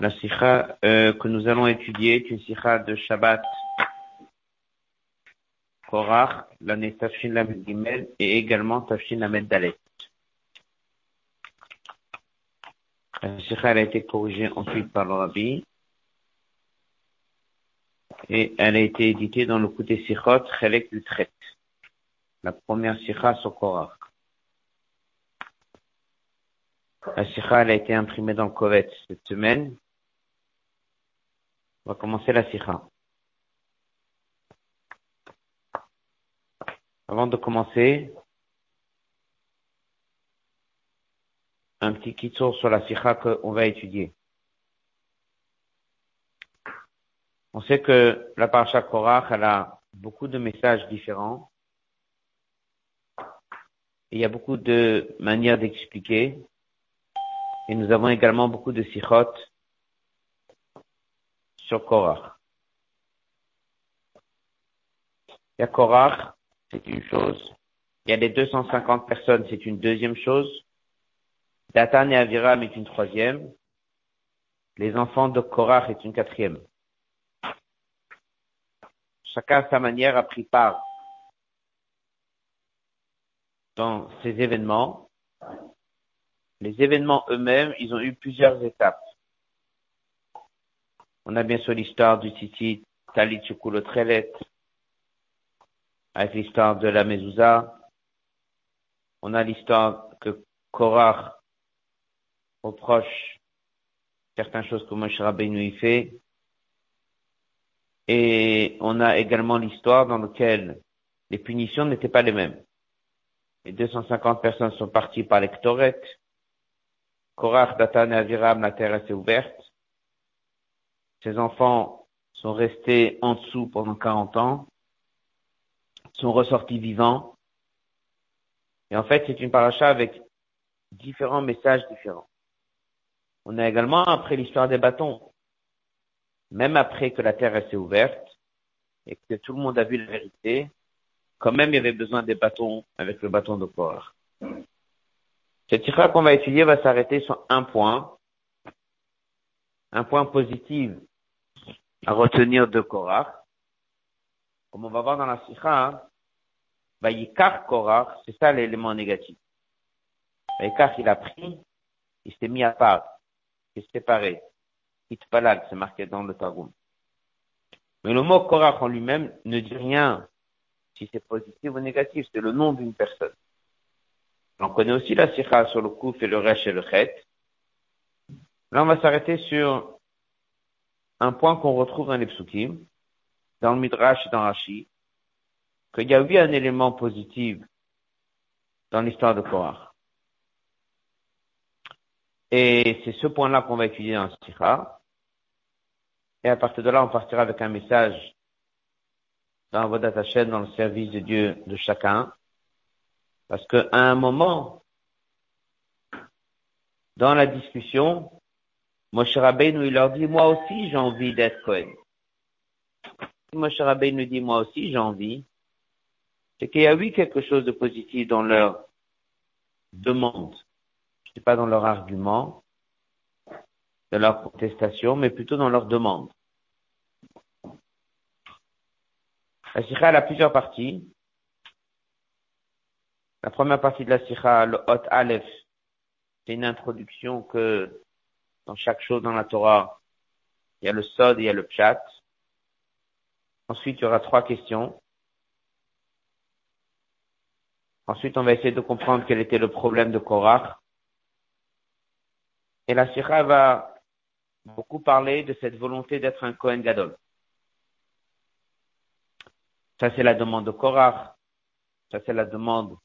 La sikha euh, que nous allons étudier est une sikha de Shabbat Korach, l'année Tafshin Lamed Gimel et également Tafshin Lamed Dalet. La sikha a été corrigée ensuite par le Rabbi et elle a été éditée dans le côté Sikhot Chelek du Tret. La première sikha sur Korach. La sikha a été imprimée dans le Kovet cette semaine on va commencer la sikha. Avant de commencer, un petit kitsur sur la sikha qu'on va étudier. On sait que la parasha Korach, elle a beaucoup de messages différents. il y a beaucoup de manières d'expliquer. Et nous avons également beaucoup de sikhot sur. Il y a Korach, c'est une chose. Il y a les 250 personnes, c'est une deuxième chose. Datan et Aviram est une troisième. Les enfants de Korach est une quatrième. Chacun à sa manière a pris part dans ces événements. Les événements eux-mêmes, ils ont eu plusieurs étapes. On a bien sûr l'histoire du Titi Talit Trelet, avec l'histoire de la Mezouza. On a l'histoire que Korach reproche certaines choses que Moshe Rabbeinu y fait. Et on a également l'histoire dans laquelle les punitions n'étaient pas les mêmes. Les 250 personnes sont parties par les Korach, Datan et Aviram, la terre s'est ouverte. Ses enfants sont restés en dessous pendant 40 ans, sont ressortis vivants. Et en fait, c'est une paracha avec différents messages différents. On a également après l'histoire des bâtons. Même après que la terre s'est ouverte et que tout le monde a vu la vérité, quand même il y avait besoin des bâtons avec le bâton de corps. Cette tira qu'on va étudier va s'arrêter sur un point, un point positif à retenir de Korach. Comme on va voir dans la Sikha, hein, Vayikar Korach, c'est ça l'élément négatif. Vayikar, il a pris, il s'est mis à part, il s'est séparé. Itpalal, c'est marqué dans le Targum. Mais le mot Korach en lui-même ne dit rien si c'est positif ou négatif, c'est le nom d'une personne. On connaît aussi la Sikha sur le Kouf et le Resh et le Chet. Là, on va s'arrêter sur un point qu'on retrouve dans les psukim, dans le Midrash et dans Rashi, qu'il y a eu un élément positif dans l'histoire de Korah. Et c'est ce point-là qu'on va étudier dans Sikha. Et à partir de là, on partira avec un message dans votre Hashem, dans le service de Dieu de chacun. Parce qu'à un moment, dans la discussion, Moshe Rabbeinu, il leur dit, moi aussi, j'ai envie d'être Cohen. Moshe Rabbeinu dit, moi aussi, j'ai envie. C'est qu'il y a eu quelque chose de positif dans leur demande. Je sais pas dans leur argument, dans leur protestation, mais plutôt dans leur demande. La sikha, elle a plusieurs parties. La première partie de la sikha, le hot aleph, c'est une introduction que dans chaque chose dans la Torah, il y a le sod et il y a le pshat. Ensuite, il y aura trois questions. Ensuite, on va essayer de comprendre quel était le problème de Korach. Et la Sira va beaucoup parler de cette volonté d'être un Kohen Gadol. Ça, c'est la demande de Korach. Ça, c'est la demande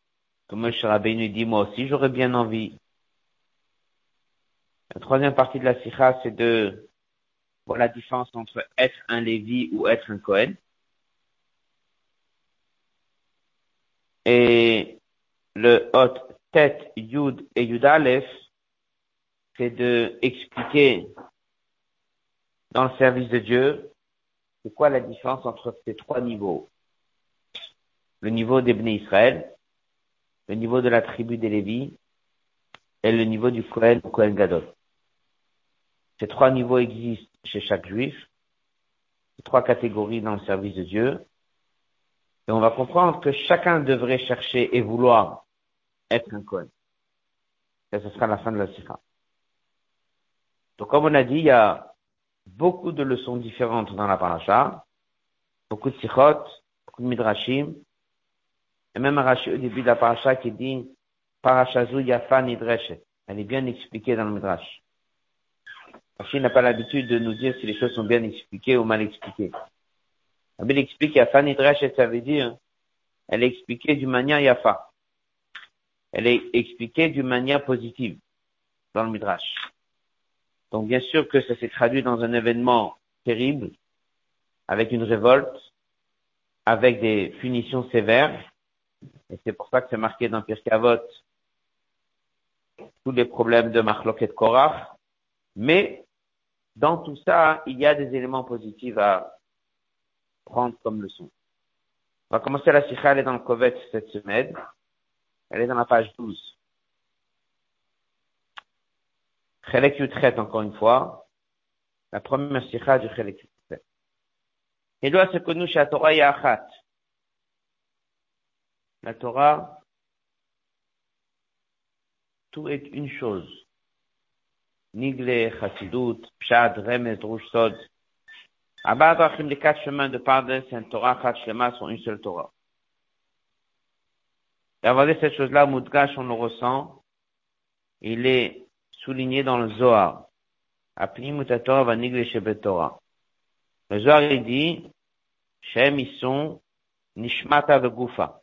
que Moshe Rabbeinu dit, moi aussi, j'aurais bien envie la troisième partie de la sikha, c'est de voir la différence entre être un Lévi ou être un Cohen. Et le hot tête, yud et yud c'est de expliquer dans le service de Dieu, c'est quoi la différence entre ces trois niveaux. Le niveau des Israël, le niveau de la tribu des Lévis et le niveau du Kohen ou Kohen Gadol. Ces trois niveaux existent chez chaque juif, ces trois catégories dans le service de Dieu. Et on va comprendre que chacun devrait chercher et vouloir être un Kohen. Et ce sera la fin de la sikha. Donc, comme on a dit, il y a beaucoup de leçons différentes dans la paracha, beaucoup de sikhot, beaucoup de midrashim, et même Rashi au début de la paracha qui dit Parachazu Yafa Nidreshet. Elle est bien expliquée dans le midrash. Rashi n'a pas l'habitude de nous dire si les choses sont bien expliquées ou mal expliquées. Il explique Yafa Nidreshet, ça veut dire elle est expliquée d'une manière Yafa. Elle est expliquée d'une manière positive dans le midrash. Donc bien sûr que ça s'est traduit dans un événement terrible, avec une révolte, avec des punitions sévères, et c'est pour ça que c'est marqué dans Pirkavot tous les problèmes de Marloket Korach. Mais dans tout ça, il y a des éléments positifs à prendre comme leçon. On va commencer la sikha, elle est dans le Kovet cette semaine. Elle est dans la page 12. Chelek Yutret, encore une fois. La première sikha du Chelek Yutret. Et doit se connaître la Torah Yachat. La Torah, tout est une chose. Nigle, Chassidut, Pshad, Remez, Rouge, Sod. Abad les quatre chemins de c'est un Torah, quatre chemins sont une seule Torah. Et avant cette chose-là, Moudgash, on le ressent. Il est souligné dans le Zohar. Le Zohar, il dit, Shem, ils sont Nishmata Vegufa.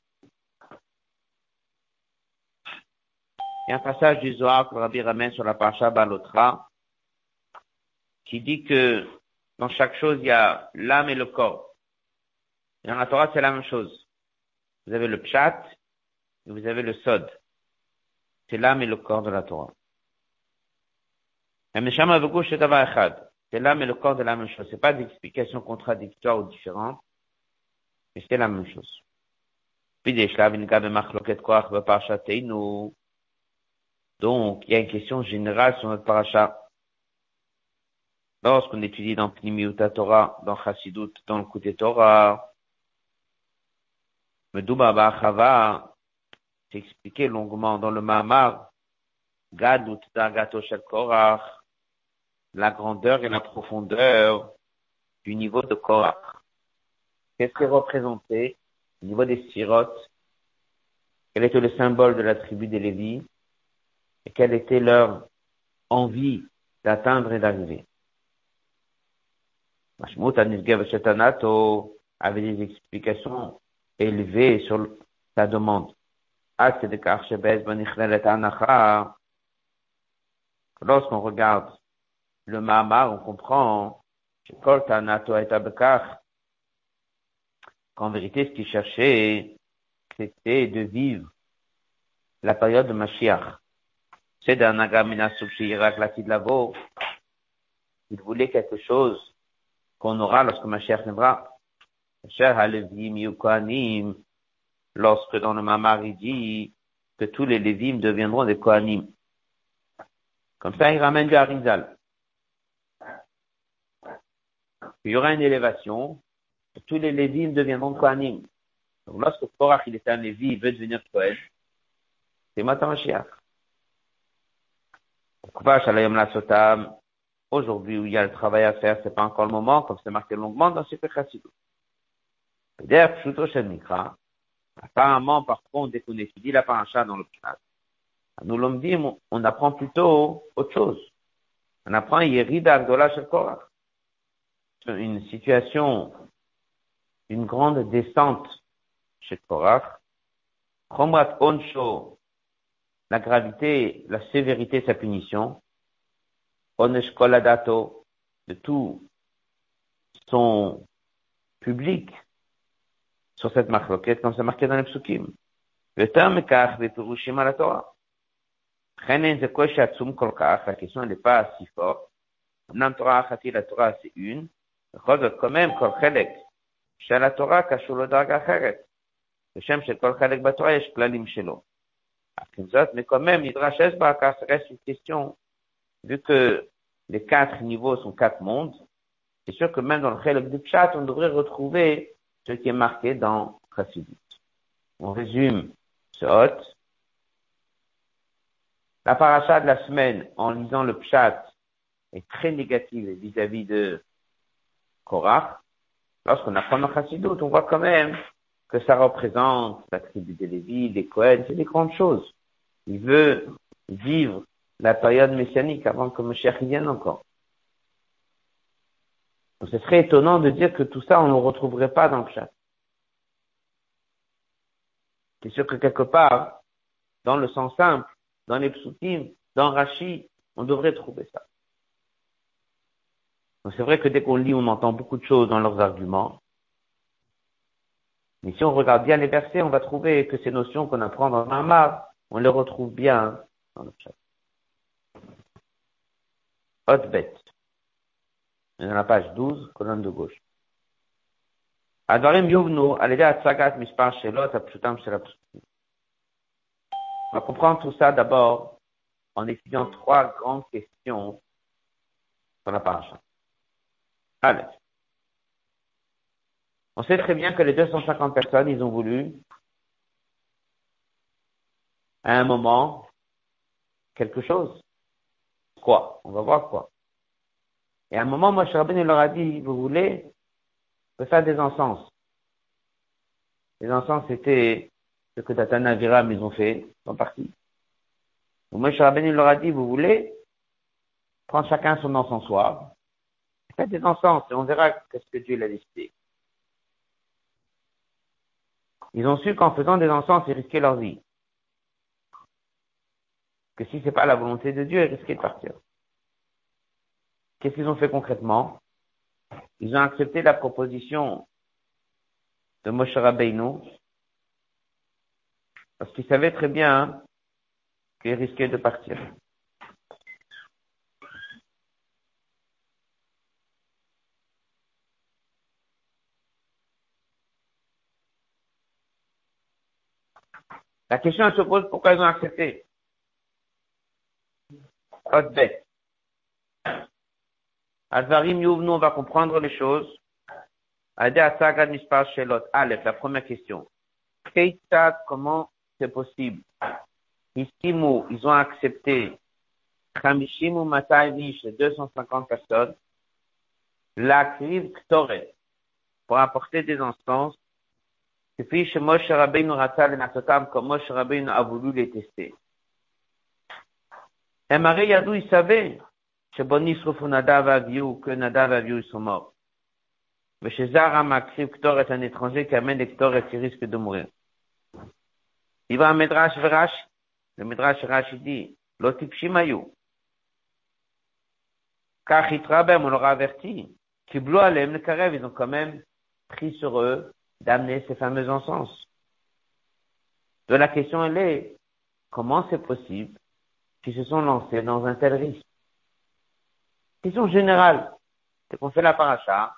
Il y a un passage du Zohar que Rabbi ramène sur la parasha Balotra qui dit que dans chaque chose, il y a l'âme et le corps. Et dans la Torah, c'est la même chose. Vous avez le pshat et vous avez le sod. C'est l'âme et le corps de la Torah. C'est l'âme et le corps de la même chose. C'est pas d'explication contradictoire ou différente, mais c'est la même chose. Donc, il y a une question générale sur notre paracha. Lorsqu'on étudie dans Pnimiuta Torah, dans Chassidut, dans le côté Torah, Medouba Chava, c'est expliqué longuement dans le Mahamar, Gadut Dargato Shel Korach, la grandeur et la profondeur du niveau de Korach. Qu'est-ce qui est représenté au niveau des sirotes? Quel était le symbole de la tribu des Lévis? Quelle était leur envie d'atteindre et d'arriver. Mashmout Shetanato avait des explications élevées sur sa demande. Lorsqu'on regarde le Mahamar, on comprend qu'en vérité, ce qu'il cherchait, c'était de vivre la période de Mashiach. C'est de Lavo. Il voulait quelque chose qu'on aura lorsque ma chère viendra. Lorsque dans le Mamar il dit que tous les Lévim deviendront des Kohanim. Comme ça, il ramène du Harizal. Il y aura une élévation, tous les Lévim deviendront Kohanim. Donc lorsque Korach, il est un Lévi, il veut devenir Kohen, c'est Matamashiach. Aujourd'hui où il y a le travail à faire, c'est pas encore le moment, comme c'est marqué longuement dans ce Chassidou. Apparemment, par contre, dès qu'on étudie la paracha dans le Pshat, nous l'homme dit, on apprend plutôt autre chose. On apprend Yerida Agdola Korach. Une situation, une grande descente chez Korach la gravité, la sévérité de sa punition, onesh koladato, de tout son public sur cette marloquette, comme c'est marqué dans les psukim. Le terme kach bepirushim à la Torah. La question n'est pas si forte. Nam Torah la Torah c'est une. quand même, kol chelek. la Torah קשור לדרגה אחרת. בשם של כל חלק בתורה יש כללים שלו mais quand même, Midrash Esbaka, ça reste une question, vu que les quatre niveaux sont quatre mondes, c'est sûr que même dans le Chelek du Pshat, on devrait retrouver ce qui est marqué dans Chassidut. On résume ce hôte. La paracha de la semaine, en lisant le Pshat, est très négative vis-à-vis de Korach. Lorsqu'on apprend dans Chassidut, on voit quand même que ça représente la tribu des Lévi, des Cohen, c'est des grandes choses. Il veut vivre la période messianique avant que Moshiach vienne encore. Donc ce serait étonnant de dire que tout ça, on ne le retrouverait pas dans le chat. C'est sûr que quelque part, dans le sens simple, dans les psutim, dans Rashi, on devrait trouver ça. Donc c'est vrai que dès qu'on lit, on entend beaucoup de choses dans leurs arguments. Mais si on regarde bien les versets, on va trouver que ces notions qu'on apprend dans Mamar, on les retrouve bien dans le chat. Haute bête. Dans la page 12, colonne de gauche. הדברים יובנו על ידי הצגת מספר שאלות הפשוטם של הפסוקים. On va comprendre tout ça d'abord en étudiant trois grandes questions sur la paracha. Allez. On sait très bien que les 250 personnes, ils ont voulu, à un moment, quelque chose. Quoi? On va voir quoi. Et à un moment, Moshe Rabbeinu leur a dit, vous voulez faire des encens? Les encens, c'était ce que Datan Aviram, ils ont fait, ils sont partis. Donc Moshe Rabbeinu leur a dit, vous voulez prendre chacun son encensoir, faites des encens et on verra qu'est-ce que Dieu l'a décidé. Ils ont su qu'en faisant des encens, ils risquaient leur vie. Que si c'est pas la volonté de Dieu, ils risquaient de partir. Qu'est-ce qu'ils ont fait concrètement? Ils ont accepté la proposition de Moshe Rabbeinu parce qu'ils savaient très bien qu'ils risquaient de partir. La question se pose pourquoi ils ont accepté? bête. Advarim Yuvnu, on va comprendre les choses. Aleph, la première question. comment c'est possible? Istimu, ils ont accepté. Kamishimu Matayvish, 250 personnes. La kriv Ktoret, pour apporter des instances. Et puis, chez Moshe Rabbeinu Ratza le Natokam, comme Moshe Rabbeinu a voulu les tester. Et Marie Yadou, il savait, chez Bonis Nadav Aviou, que Nadav Aviou, ils sont morts. Mais chez Zara Maxi, Ktor est un étranger qui amène les Ktor et qui risque de mourir. Il va à Medrash Verash. Le Medrash Verash dit, Lotip Shimayou. Car on leur a averti. Kiblo Alem, le Karev, ils ont quand même pris sur eux d'amener ces fameux encens. De la question elle est, comment c'est possible qu'ils se sont lancés dans un tel risque? Question générale. C'est qu'on fait la paracha.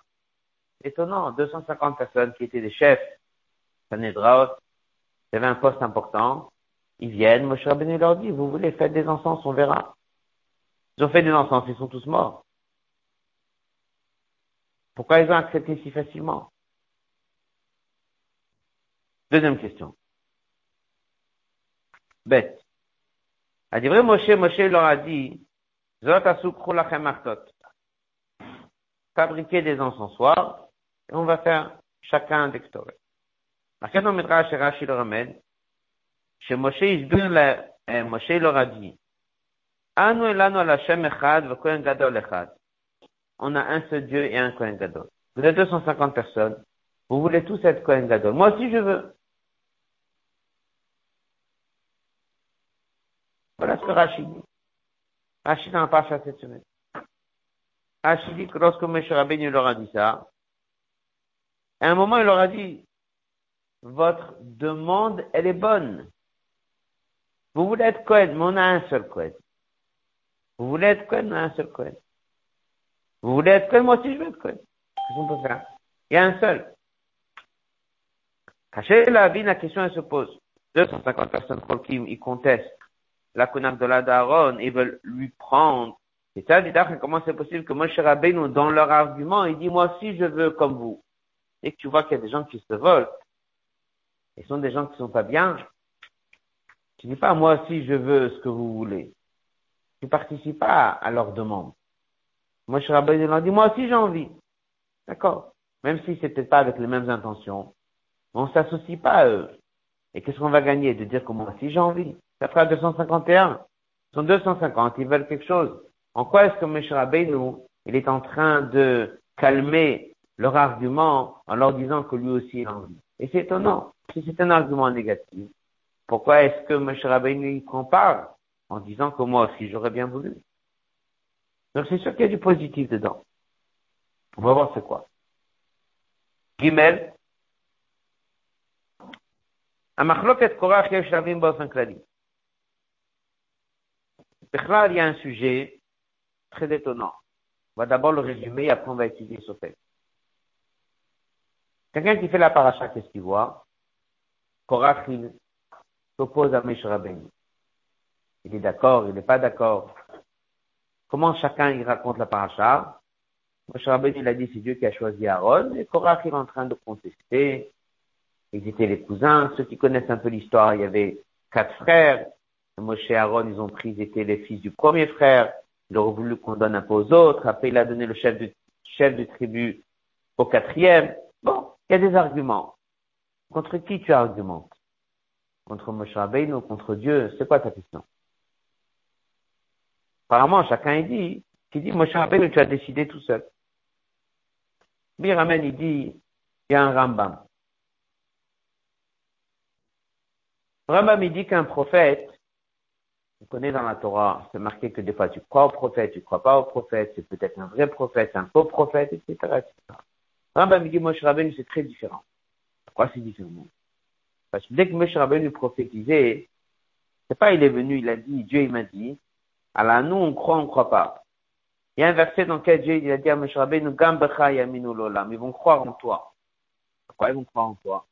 Étonnant, 250 personnes qui étaient des chefs, Sanedraot, il y avait un poste important. Ils viennent, Moshe Rabbeinu leur dit, vous voulez faire des encens, on verra. Ils ont fait des encens, ils sont tous morts. Pourquoi ils ont accepté si facilement? Deuxième question. Bête. Dit vrai, Moshe, Moshe leur a dit, Fabriquer des encensoirs, et on va faire chacun des ktoret. Marqué dans Midrash Rashi le ramène, chez Moshe Isbir, Moshe leur a dit, Anu elanu al Hashem echad, gadol echad. On a un seul Dieu et un Kohen gadol. Vous êtes 250 personnes. Vous voulez tous être Kohen gadol. Moi aussi je veux. Voilà ce que Rashi dit. Rachid n'en pas fait cette semaine. Rachid dit que lorsque M. Rabbeinu leur a dit ça, à un moment, il leur a dit, votre demande, elle est bonne. Vous voulez être Cohen, mais on a un seul Cohen. Vous voulez être Cohen, on a un seul Cohen. Vous voulez être Cohen, moi aussi je veux être Cohen. Qu'est-ce qu'on peut faire? Il y a un seul. La vie, la question elle se pose. 250 personnes, ils contestent la connaque de la daronne, ils veulent lui prendre Et ça, comment c'est possible que Moshe Rabbeinu, dans leur argument, il dit, moi aussi je veux comme vous. Et que tu vois qu'il y a des gens qui se volent, ce sont des gens qui sont pas bien, tu dis pas, moi aussi je veux ce que vous voulez. Tu participes pas à leur demande. Moshe Rabbeinu leur dit, moi aussi j'ai envie. D'accord. Même si peut-être pas avec les mêmes intentions. On s'associe pas à eux. Et qu'est-ce qu'on va gagner de dire que moi aussi j'ai envie? Ça fera 251. Ils sont 250, ils veulent quelque chose. En quoi est-ce que M. Rabbeinu, il est en train de calmer leur argument en leur disant que lui aussi il a envie? Et c'est étonnant. Si c'est un argument négatif, pourquoi est-ce que M. Rabbeinu il compare en disant que moi aussi j'aurais bien voulu? Donc c'est sûr qu'il y a du positif dedans. On va voir c'est quoi. Gimel המחלוקת קורח יש שלבים באופן כללי. בכלל, il y a un sujet très étonnant. On va d'abord le résumer et après on va étudier ce texte. Quelqu'un qui fait la paracha, qu'est-ce qu'il voit Korach, il s'oppose à Meshach Il est d'accord, il n'est pas d'accord. Comment chacun il raconte la paracha Moshe il a dit c'est Dieu qui a choisi Aaron, et Korach il est en train de contester. ils étaient les cousins. Ceux qui connaissent un peu l'histoire, il y avait quatre frères. Moshe et Aaron, ils ont pris, ils étaient les fils du premier frère. Il aurait voulu qu'on donne un peu aux autres. Après, il a donné le chef de, chef de tribu au quatrième. Bon, il y a des arguments. Contre qui tu argumentes? Contre Moshe ou contre Dieu? C'est quoi ta question? Apparemment, chacun dit, qui dit Moshe Rabbeinu, tu as décidé tout seul. Biramen, il dit, il y a un Rambam. Rambam, il dit qu'un prophète, on connaît dans la Torah, c'est marqué que des fois tu crois au prophète, tu crois pas au prophète, c'est peut-être un vrai prophète, un faux prophète, etc., etc. Rambam dit Moshe Rabbeinu, c'est très différent. Pourquoi c'est différent? Parce que dès que Moshe Rabbeinu prophétisait, c'est pas il est venu, il a dit, Dieu il m'a dit, alors nous on croit, on croit pas. Il y a un verset dans lequel Dieu il a dit à Moshe Rabbeinu, Gambecha yaminu lolam, ils vont croire en toi. Pourquoi ils vont croire en toi?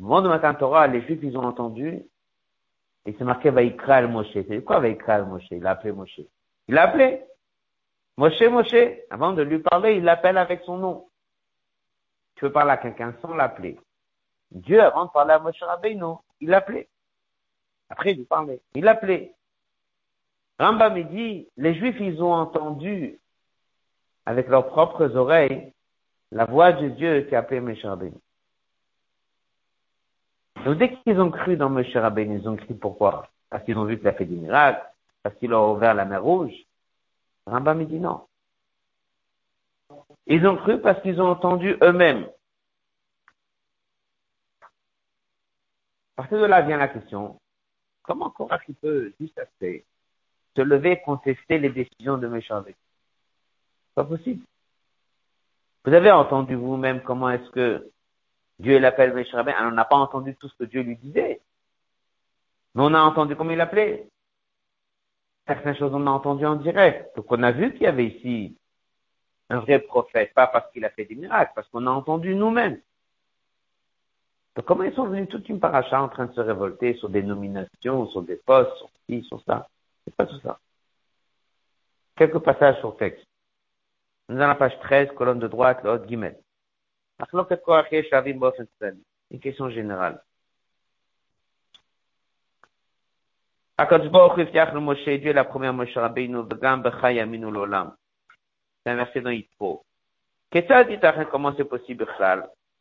Au moment de Matan Torah, les Juifs ils ont entendu, et c'est marqué Vaikra al Moshe. C'est quoi Vaikra al Moshe? Il a appelé Moshe. Il l'a appelé. Moshe, Moshe. Avant de lui parler, il l'appelle avec son nom. Tu veux parler à quelqu'un sans l'appeler. Dieu, avant de parler à Moshe Rabbeinu, il l'appelait. Après, il lui parlait. Il l'appelait. Rambam, il dit, les Juifs, ils ont entendu avec leurs propres oreilles la voix de Dieu qui appelait Moshe Rabbeinu. Donc dès qu'ils ont cru dans Moshe Rabbeinu, ils ont cru pourquoi? Parce qu'ils ont vu qu'il a fait des miracles, parce qu'il a ouvert la mer rouge. Rambam dit non. Ils ont cru parce qu'ils ont entendu eux-mêmes. À partir de là vient la question, comment Korach peut juste assez se lever et contester les décisions de Moshe Rabbeinu? Pas possible. Vous avez entendu vous-même comment est-ce que Dieu l'appelle Meshrabin. on n'a pas entendu tout ce que Dieu lui disait. Mais on a entendu comment il l'appelait. Certaines choses on a entendu en direct. Donc on a vu qu'il y avait ici un vrai prophète, pas parce qu'il a fait des miracles, parce qu'on a entendu nous-mêmes. Donc comment ils sont venus toute une paracha en train de se révolter sur des nominations, sur des postes, sur ci, sur ça? C'est pas tout ça. Quelques passages sur texte. Nous avons la page 13, colonne de droite, le haut guillemets. Une question générale. Dieu la première Moshe Rabbeinu, Begam Bechayaminu Lolam. C'est un verset dans Yitro. Qu'est-ce dit comment c'est possible,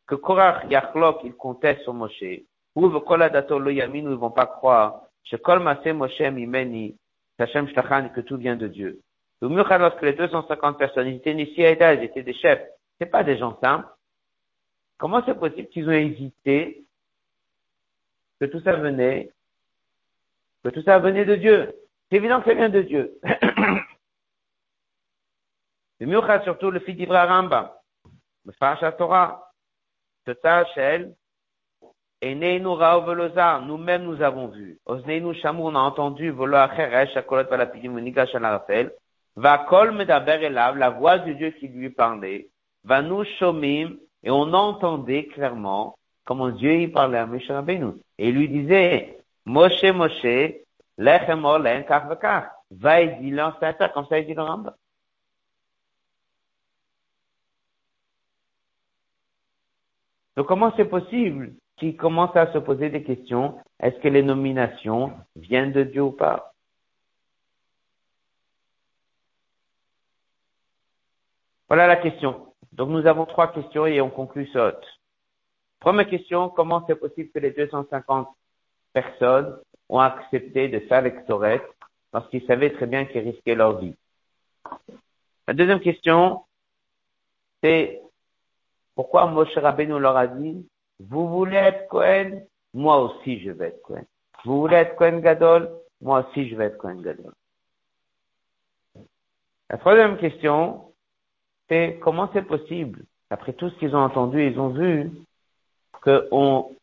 que Korach Yachlok, il conteste sur Moshe, ou Vekoladato Lo Yaminu, ils vont pas croire, chez Kolmase Moshe Mimeni, Sachem Shtachan, que tout vient de Dieu. Ou mieux que les 250 personnes, ils étaient initiés à ils étaient des chefs. C'est pas des gens simples. Comment c'est possible qu'ils ont hésité que tout ça venait, que tout ça venait de Dieu? C'est évident que ça vient de Dieu. Le mieux surtout le fils d'Ibra Ramba, le Farasha Torah, Shel, nous-mêmes nous avons vu. Osneinu Shamou, on a entendu, Volo Acheresh, Akolot Valapidim, Muniga Shalarafel, Va Kol Medaber Elav, la voix de Dieu qui lui parlait, Va nous Shomim, et on entendait clairement comment Dieu y parlait à Moshe Rabbeinu. Et lui disait, Moshe, Moshe, lechem len kach va et ça, comme ça il dit le Rambam. Donc comment c'est possible qu'il commence à se poser des questions Est-ce que les nominations viennent de Dieu ou pas? Voilà la question. Donc nous avons trois questions et on conclut ce. Première question, comment c'est possible que les 250 personnes ont accepté de faire l'extorette parce qu'ils savaient très bien qu'ils risquaient leur vie? La deuxième question, c'est pourquoi Moshe Rabbeinu leur a dit, vous voulez être Cohen, moi aussi je vais être Cohen. Vous voulez être Cohen Gadol, moi aussi je vais être Cohen Gadol. La troisième question, comment c'est possible, après tout ce qu'ils ont entendu, ils ont vu qu'on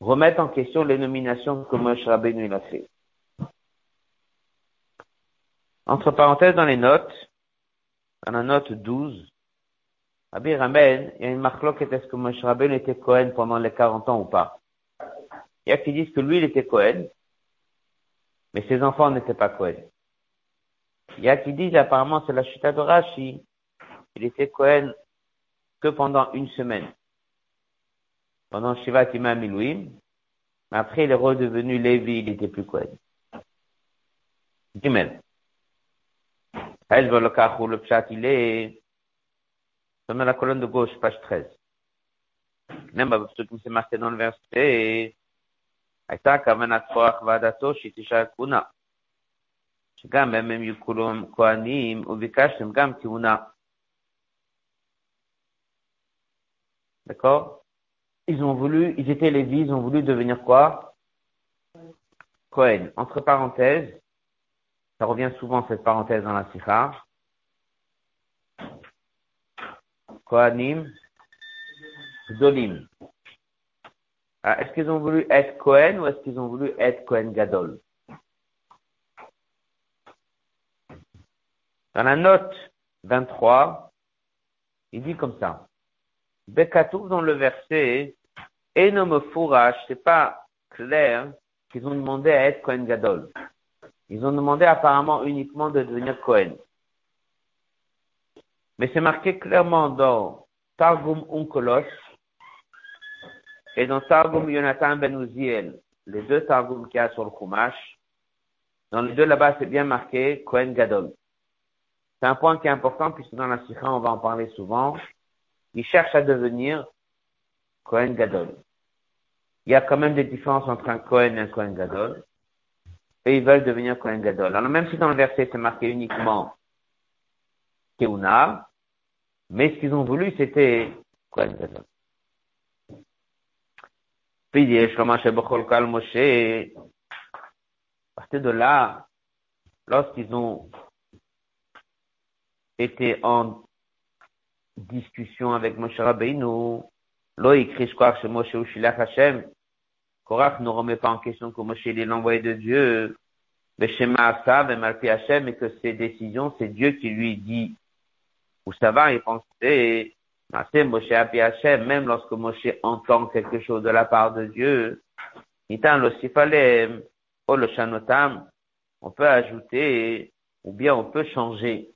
remette en question les nominations que Moshe Rabbeinu a fait. Entre parenthèses, dans les notes, dans la note 12, Rabbi Ramel, il y a une marque est-ce que Moshe Rabbeinu était Cohen pendant les 40 ans ou pas? Il y a qui disent que lui, il était Cohen, mais ses enfants n'étaient pas Cohen. Il y a qui disent apparemment c'est la chute de Rashi, il était Cohen que pendant une semaine. Pendant Shiva Tima Milouim. Mais après, il est redevenu Lévi, il n'était plus Cohen. Gimel. Le pshat, il est dans la colonne de gauche, page 13. Même ce qui s'est marqué dans le verset, הייתה כוונת כוח ועדתו שתשאל כהונה. שגם הם הם יהיו כולם כהנים, וביקשתם גם כהונה. D'accord? Ils ont voulu, ils étaient Lévis, ils ont voulu devenir quoi? Cohen. Entre parenthèses, ça revient souvent cette parenthèse dans la Sikha. Kohanim, Gdolim. Ah, est-ce qu'ils ont voulu être Cohen ou est-ce qu'ils ont voulu être Cohen Gadol? Dans la note 23, il dit comme ça. Bekatou dans le verset, Enom Fourach, c'est pas clair qu'ils ont demandé à être Cohen Gadol. Ils ont demandé apparemment uniquement de devenir Cohen. Mais c'est marqué clairement dans Targum Unkolos et dans Targum Yonatan Ben Uziel, les deux Targum qu'il y a sur le Chumash. Dans les deux là-bas, c'est bien marqué Cohen Gadol. C'est un point qui est important puisque dans la Sikha, on va en parler souvent ils cherchent à devenir Kohen Gadol. Il y a quand même des différences entre un Kohen et un Kohen Gadol. Et ils veulent devenir Kohen Gadol. Alors même si dans le verset c'est marqué uniquement Keuna, mais ce qu'ils ont voulu c'était Kohen Gadol. Puis il à partir de là, lorsqu'ils ont été en discussion avec Moshe Rabbeinu, Lo écrit chez Moshe Ushilach Hashem. Korach ne remet pas en question que Moshe est l'envoyé de Dieu. Beshema Asav et Hashem et que ses décisions, c'est Dieu qui lui dit où ça va, il pensait, c'est Moshe Api Hashem, même lorsque Moshe entend quelque chose de la part de Dieu, Nitan lo sifalem, o le shanotam, on peut ajouter, ou bien on peut changer.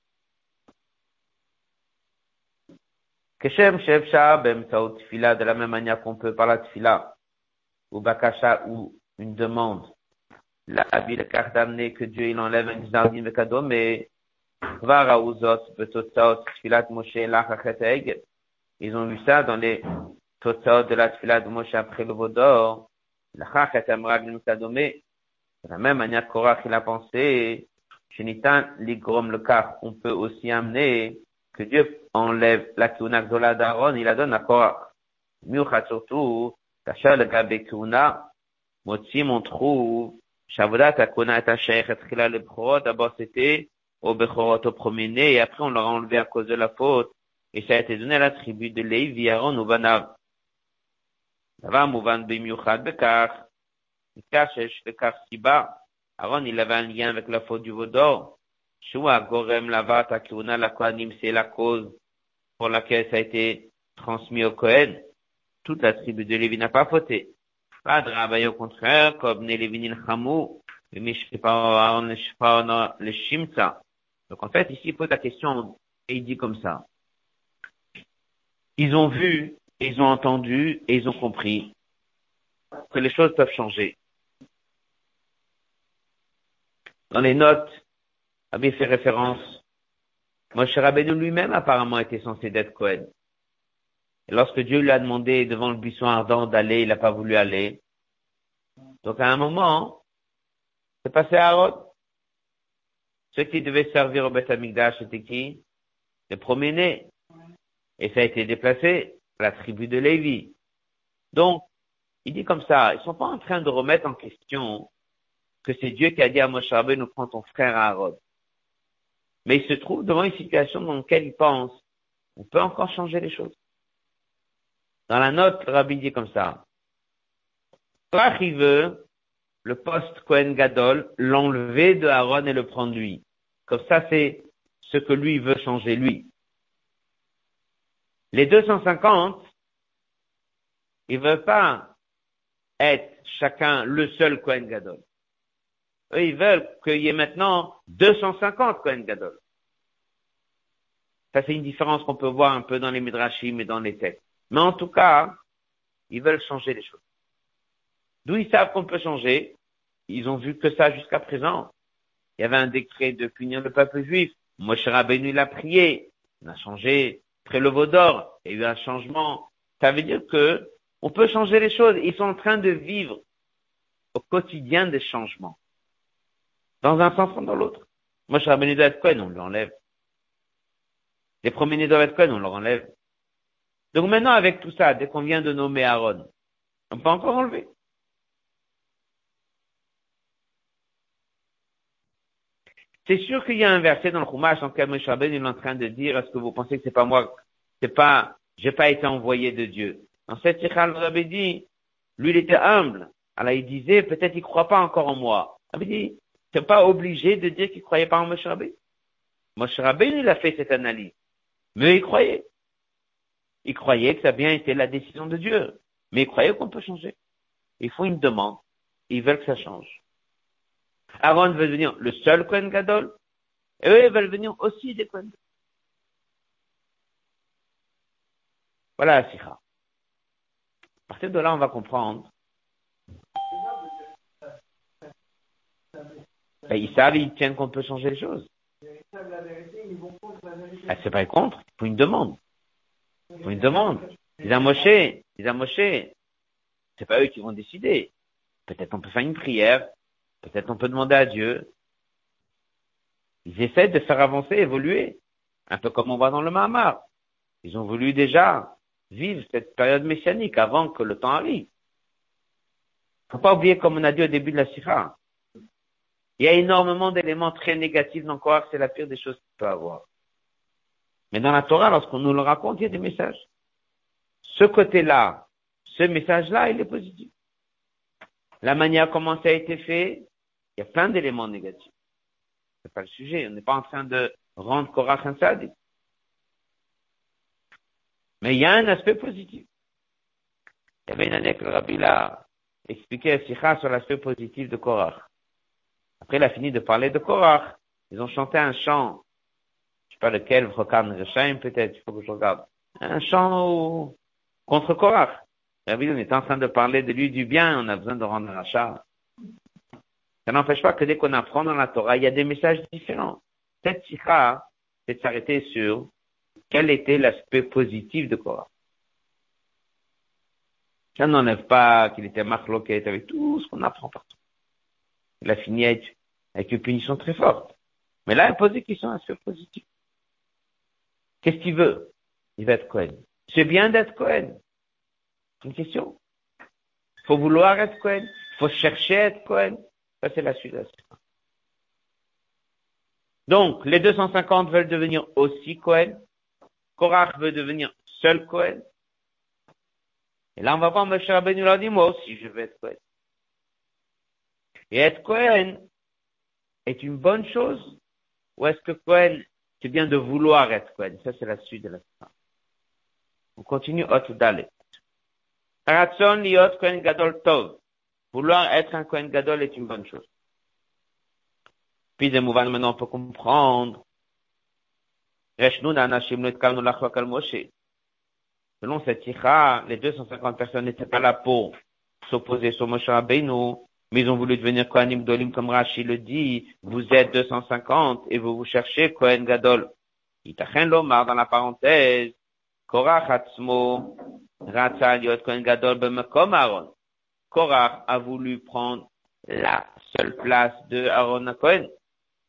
De la même manière qu'on peut par la Tfila, ou Bakasha, ou une demande. La car d'amener que Dieu il enlève. Ils ont vu ça dans les Totsaot de la de Moshe après le Vaudor. De la même manière il a pensé, le on peut aussi amener que Dieu enlève la kuna gdola d'Aaron, il la donne à Korach. Miuchat surtout, Kachal gabe kuna, Motzim on trouve, Shavodat akuna et Asher et le Bechorot, d'abord c'était au Bechorot au premier et après on l'a enlevé à cause de la faute, et ça a été donné à la tribu de Lévi, Aaron ou Banav. Davar mouvan bimiuchat bekar, Kashesh bekar siba, Aaron il avait un lien avec la faute du Vaudor, Shua Gorem Lavat Akuna la Kohanim, c'est la cause pour laquelle ça a été transmis au Kohen. Toute la tribu de Lévi n'a pas fauté. De au contraire, comme Lévinil Hamou, le Shimsa. Donc en fait, ici, il pose la question et il dit comme ça. Ils ont vu, ils ont entendu et ils ont compris que les choses peuvent changer. Dans les notes, avait fait référence. Moshe Rabbeinu lui-même apparemment était censé d'être Cohen. Et lorsque Dieu lui a demandé devant le buisson ardent d'aller, il n'a pas voulu aller. Donc à un moment, c'est passé à Aaron. Ceux qui devaient servir au Beth Amikdash, c'était qui? Les premiers-nés. Et ça a été déplacé à la tribu de Lévi. Donc, il dit comme ça, ils sont pas en train de remettre en question que c'est Dieu qui a dit à Moshe nous prends ton frère Aaron. Mais il se trouve devant une situation dans laquelle il pense, on peut encore changer les choses. Dans la note, Rabbi dit comme ça. Il veut le poste Cohen Gadol, l'enlever de Aaron et le prendre lui. Comme ça, c'est ce que lui veut changer lui. Les 250, ils veulent pas être chacun le seul Cohen Gadol. Ils veulent qu'il y ait maintenant 250 Cohen Gadol. Ça, c'est une différence qu'on peut voir un peu dans les Midrashim et dans les textes. Mais en tout cas, ils veulent changer les choses. D'où ils savent qu'on peut changer, ils ont vu que ça jusqu'à présent. Il y avait un décret de punir le peuple juif. Moshe Rabbeinu l'a prié. On a changé après le Vaudor. Il y a eu un changement. Ça veut dire que on peut changer les choses. Ils sont en train de vivre au quotidien des changements. Dans un sens comme dans l'autre. Moshe Rabbeinu doit être Cohen, on l'enlève. Les premiers doivent être Cohen, on leur enlève. Donc maintenant, avec tout ça, dès qu'on vient de nommer Aaron, on peut encore enlever. C'est sûr qu'il y a un verset dans le Chumash en lequel Moshe il est en train de dire, est-ce que vous pensez que c'est pas moi, c'est pas, j'ai pas été envoyé de Dieu? En cette Tichal avait dit, lui il était humble. Alors il disait, peut-être il croit pas encore en moi. Dit, pas obligé de dire qu'il croyait pas en Moshe Rabbeinu. Moshe Rabbeinu, il a fait cette analyse. Mais il croyait. Il croyait que ça a bien été la décision de Dieu. Mais il croyait qu'on peut changer. Il faut une demande. Ils veulent que ça change. Aaron veut devenir le seul Kohen Gadol, et eux, ils veulent venir aussi des Kohen Voilà la sikha. À partir de là, on va comprendre. Ben, ils savent, ils tiennent qu'on peut changer les choses. Ah, c'est pas contre, il faut une demande. Il faut une demande. Ils ont moché, ils ont moché. C'est pas eux qui vont décider. Peut-être on peut faire une prière, Peut-être on peut demander à Dieu. Ils essaient de faire avancer, évoluer. Un peu comme on voit dans le Mahamar. Ils ont voulu déjà vivre cette période messianique avant que le temps arrive. Faut pas oublier, comme on a dit au début de la Sira, il y a énormément d'éléments très négatifs dans que c'est la pire des choses qu'il peut avoir. Mais dans la Torah, lorsqu'on nous le raconte, il y a des messages. Ce côté-là, ce message-là, il est positif. La manière comment ça a été fait, il y a plein d'éléments négatifs. C'est pas le sujet. On n'est pas en train de rendre Korach un. Mais il y a un aspect positif. Il y avait une année que le Rabbi l'a expliqué à Sikha sur l'aspect positif de Korach. Après, il a fini de parler de Korach. Ils ont chanté un chant. Je sais pas lequel, Vrokan Reshaim peut-être, il faut que je regarde. Un chant contre Korach. Rabbi, on est en train de parler de lui du bien, on a besoin de rendre un rachat. Ça n'empêche pas que dès qu'on apprend dans la Torah, il y a des messages différents. Cette sikha, c'est de s'arrêter sur quel était l'aspect positif de Korah. Ça n'enlève pas qu'il était marloquet avec tout ce qu'on apprend partout. Il a fini avec, une punition très forte. Mais là, il pose des questions aspect positif. Qu'est-ce qu'il veut Il veut être Cohen? C'est bien d'être Cohen. Une question. Il faut vouloir être Cohen. Il faut chercher à être Cohen. Ça, c'est la suite Donc, les 250 veulent devenir aussi Cohen. Korach veut devenir seul Cohen. Et là, on va voir Moshe Rabbeinu dit, moi aussi, je veux être Cohen. Et être Cohen est une bonne chose ou est-ce que Cohen, c'est bien de vouloir être Cohen? Ça, c'est la suite de la fin. On continue, Hot Dalet. Ratson liot Kohen Gadol Tov. Vouloir être un Kohen Gadol est une bonne chose. Puis de Mouvan, maintenant, on peut comprendre. Selon cette tira, les 250 personnes n'étaient pas là pour s'opposer sur Moshe Rabbeinu, mais ils ont voulu devenir Kohanim Dolim comme Rashi le dit. Vous êtes 250 et vous vous cherchez Kohen Gadol. Itachen Lomar dans la parenthèse. Korach Atzmo Ratza Kohen Gadol Bemekom Aaron. Korach a voulu prendre la seule place de Aaron Cohen.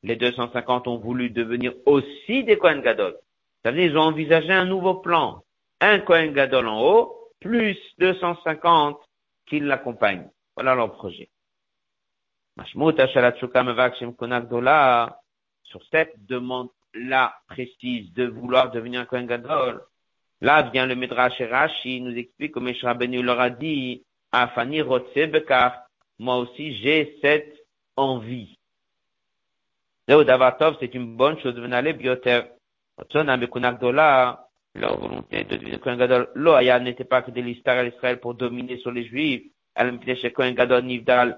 Les 250 ont voulu devenir aussi des Kohen Gadol. Ça veut dire ils ont envisagé un nouveau plan. Un Kohen Gadol en haut, plus 250 qui l'accompagnent. Voilà leur projet. Sur cette demande-là précise de vouloir devenir un Kohen Gadol, là vient le Midrash Rashi, il nous explique que Meshra Benu leur a dit, Afani Bekar, moi aussi j'ai cette envie. c'est une bonne chose, venez aller bioter. Leur volonté de devenir Kohen Gadol, Loaya n'était pas que de l'histoire à Israël pour dominer sur les Juifs, elle chez Kohen Gadol Nivdal,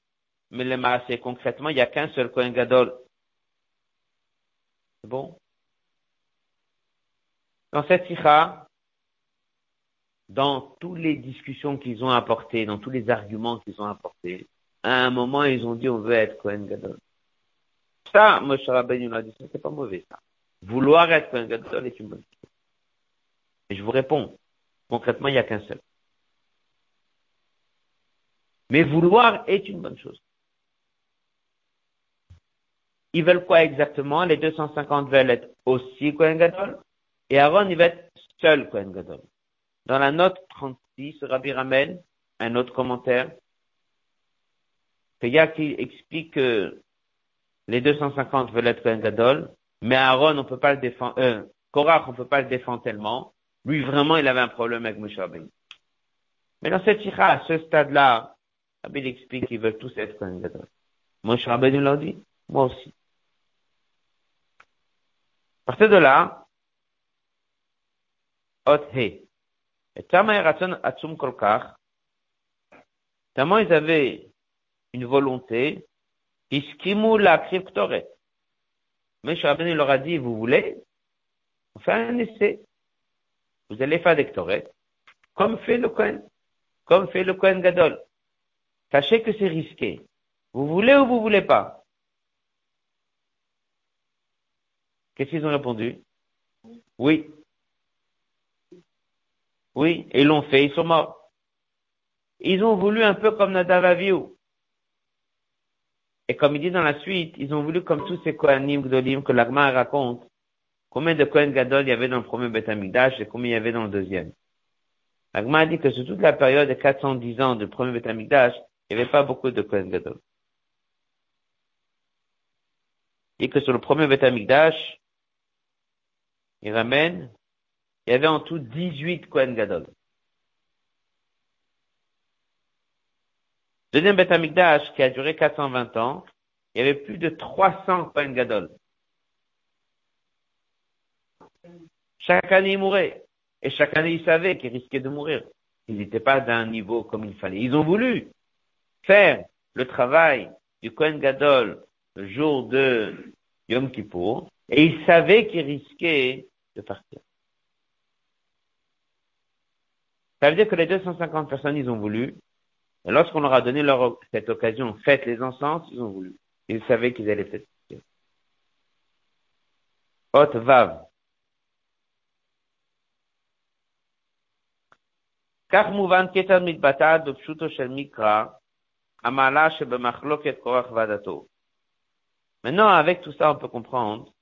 mais le maasé, concrètement, il n'y a qu'un seul Kohen Gadol. C'est bon? Dans cette sikha, dans toutes les discussions qu'ils ont apportées, dans tous les arguments qu'ils ont apportés, à un moment, ils ont dit, on veut être Kohen Gadol. Ça, Moshe Rabbeinu l'a dit, c'est pas mauvais, ça. Vouloir être Kohen Gadol est une bonne chose. Et je vous réponds, concrètement, il n'y a qu'un seul. Mais vouloir est une bonne chose. Ils veulent quoi exactement? Les 250 veulent être aussi Kohen Gadol, et Aaron, il va être seul Kohen Gadol. Dans la note 36, Rabbi ramène un autre commentaire, que qui explique que les 250 veulent être un Gadol, mais Aaron, on peut pas le défendre, euh, Korach, on peut pas le défendre tellement. Lui, vraiment, il avait un problème avec Moshe Rabbeinu. Mais dans cette ira, à ce stade-là, Rabbi explique qu'ils veulent tous être un Gadol. Moshe Rabbeinu l'a dit, moi aussi. Partir de là, Ot He. Et tellement ils avaient une volonté, iskimu la cryptoret. Mais Shabbat leur a dit, vous voulez, on fait un essai. Vous allez faire des ktoret, comme fait le Kohen, comme fait le Kohen Gadol. Sachez que c'est risqué. Vous voulez ou vous voulez pas? Qu'est-ce qu'ils ont répondu? Oui. Oui, ils l'ont fait, ils sont morts. Ils ont voulu un peu comme Nadav Avihu. Et comme il dit dans la suite, ils ont voulu comme tous ces Kohanim Gdolim que l'Agma raconte, combien de Kohen Gadol il y avait dans le premier Beth et combien il y avait dans le deuxième. L'Agma a dit que sur toute la période de 410 ans du premier Beth il n'y avait pas beaucoup de Kohen Gadol. Et que sur le premier Beth il ramène il y avait en tout 18 Kohen Gadol. Deuxième Beth Amikdash, qui a duré 420 ans, il y avait plus de 300 Kohen Gadol. Chaque année, ils mouraient. Et chaque année, ils savaient qu'ils risquaient de mourir. Ils n'étaient pas d'un niveau comme il fallait. Ils ont voulu faire le travail du Kohen Gadol le jour de Yom Kippour, et ils savaient qu'ils risquaient de partir. Ça veut dire que les 250 personnes, ils ont voulu. Et lorsqu'on leur a donné leur, cette occasion, faites les encens, ils ont voulu. Ils savaient qu'ils allaient faire. Hot vav. Maintenant, avec tout ça, on peut comprendre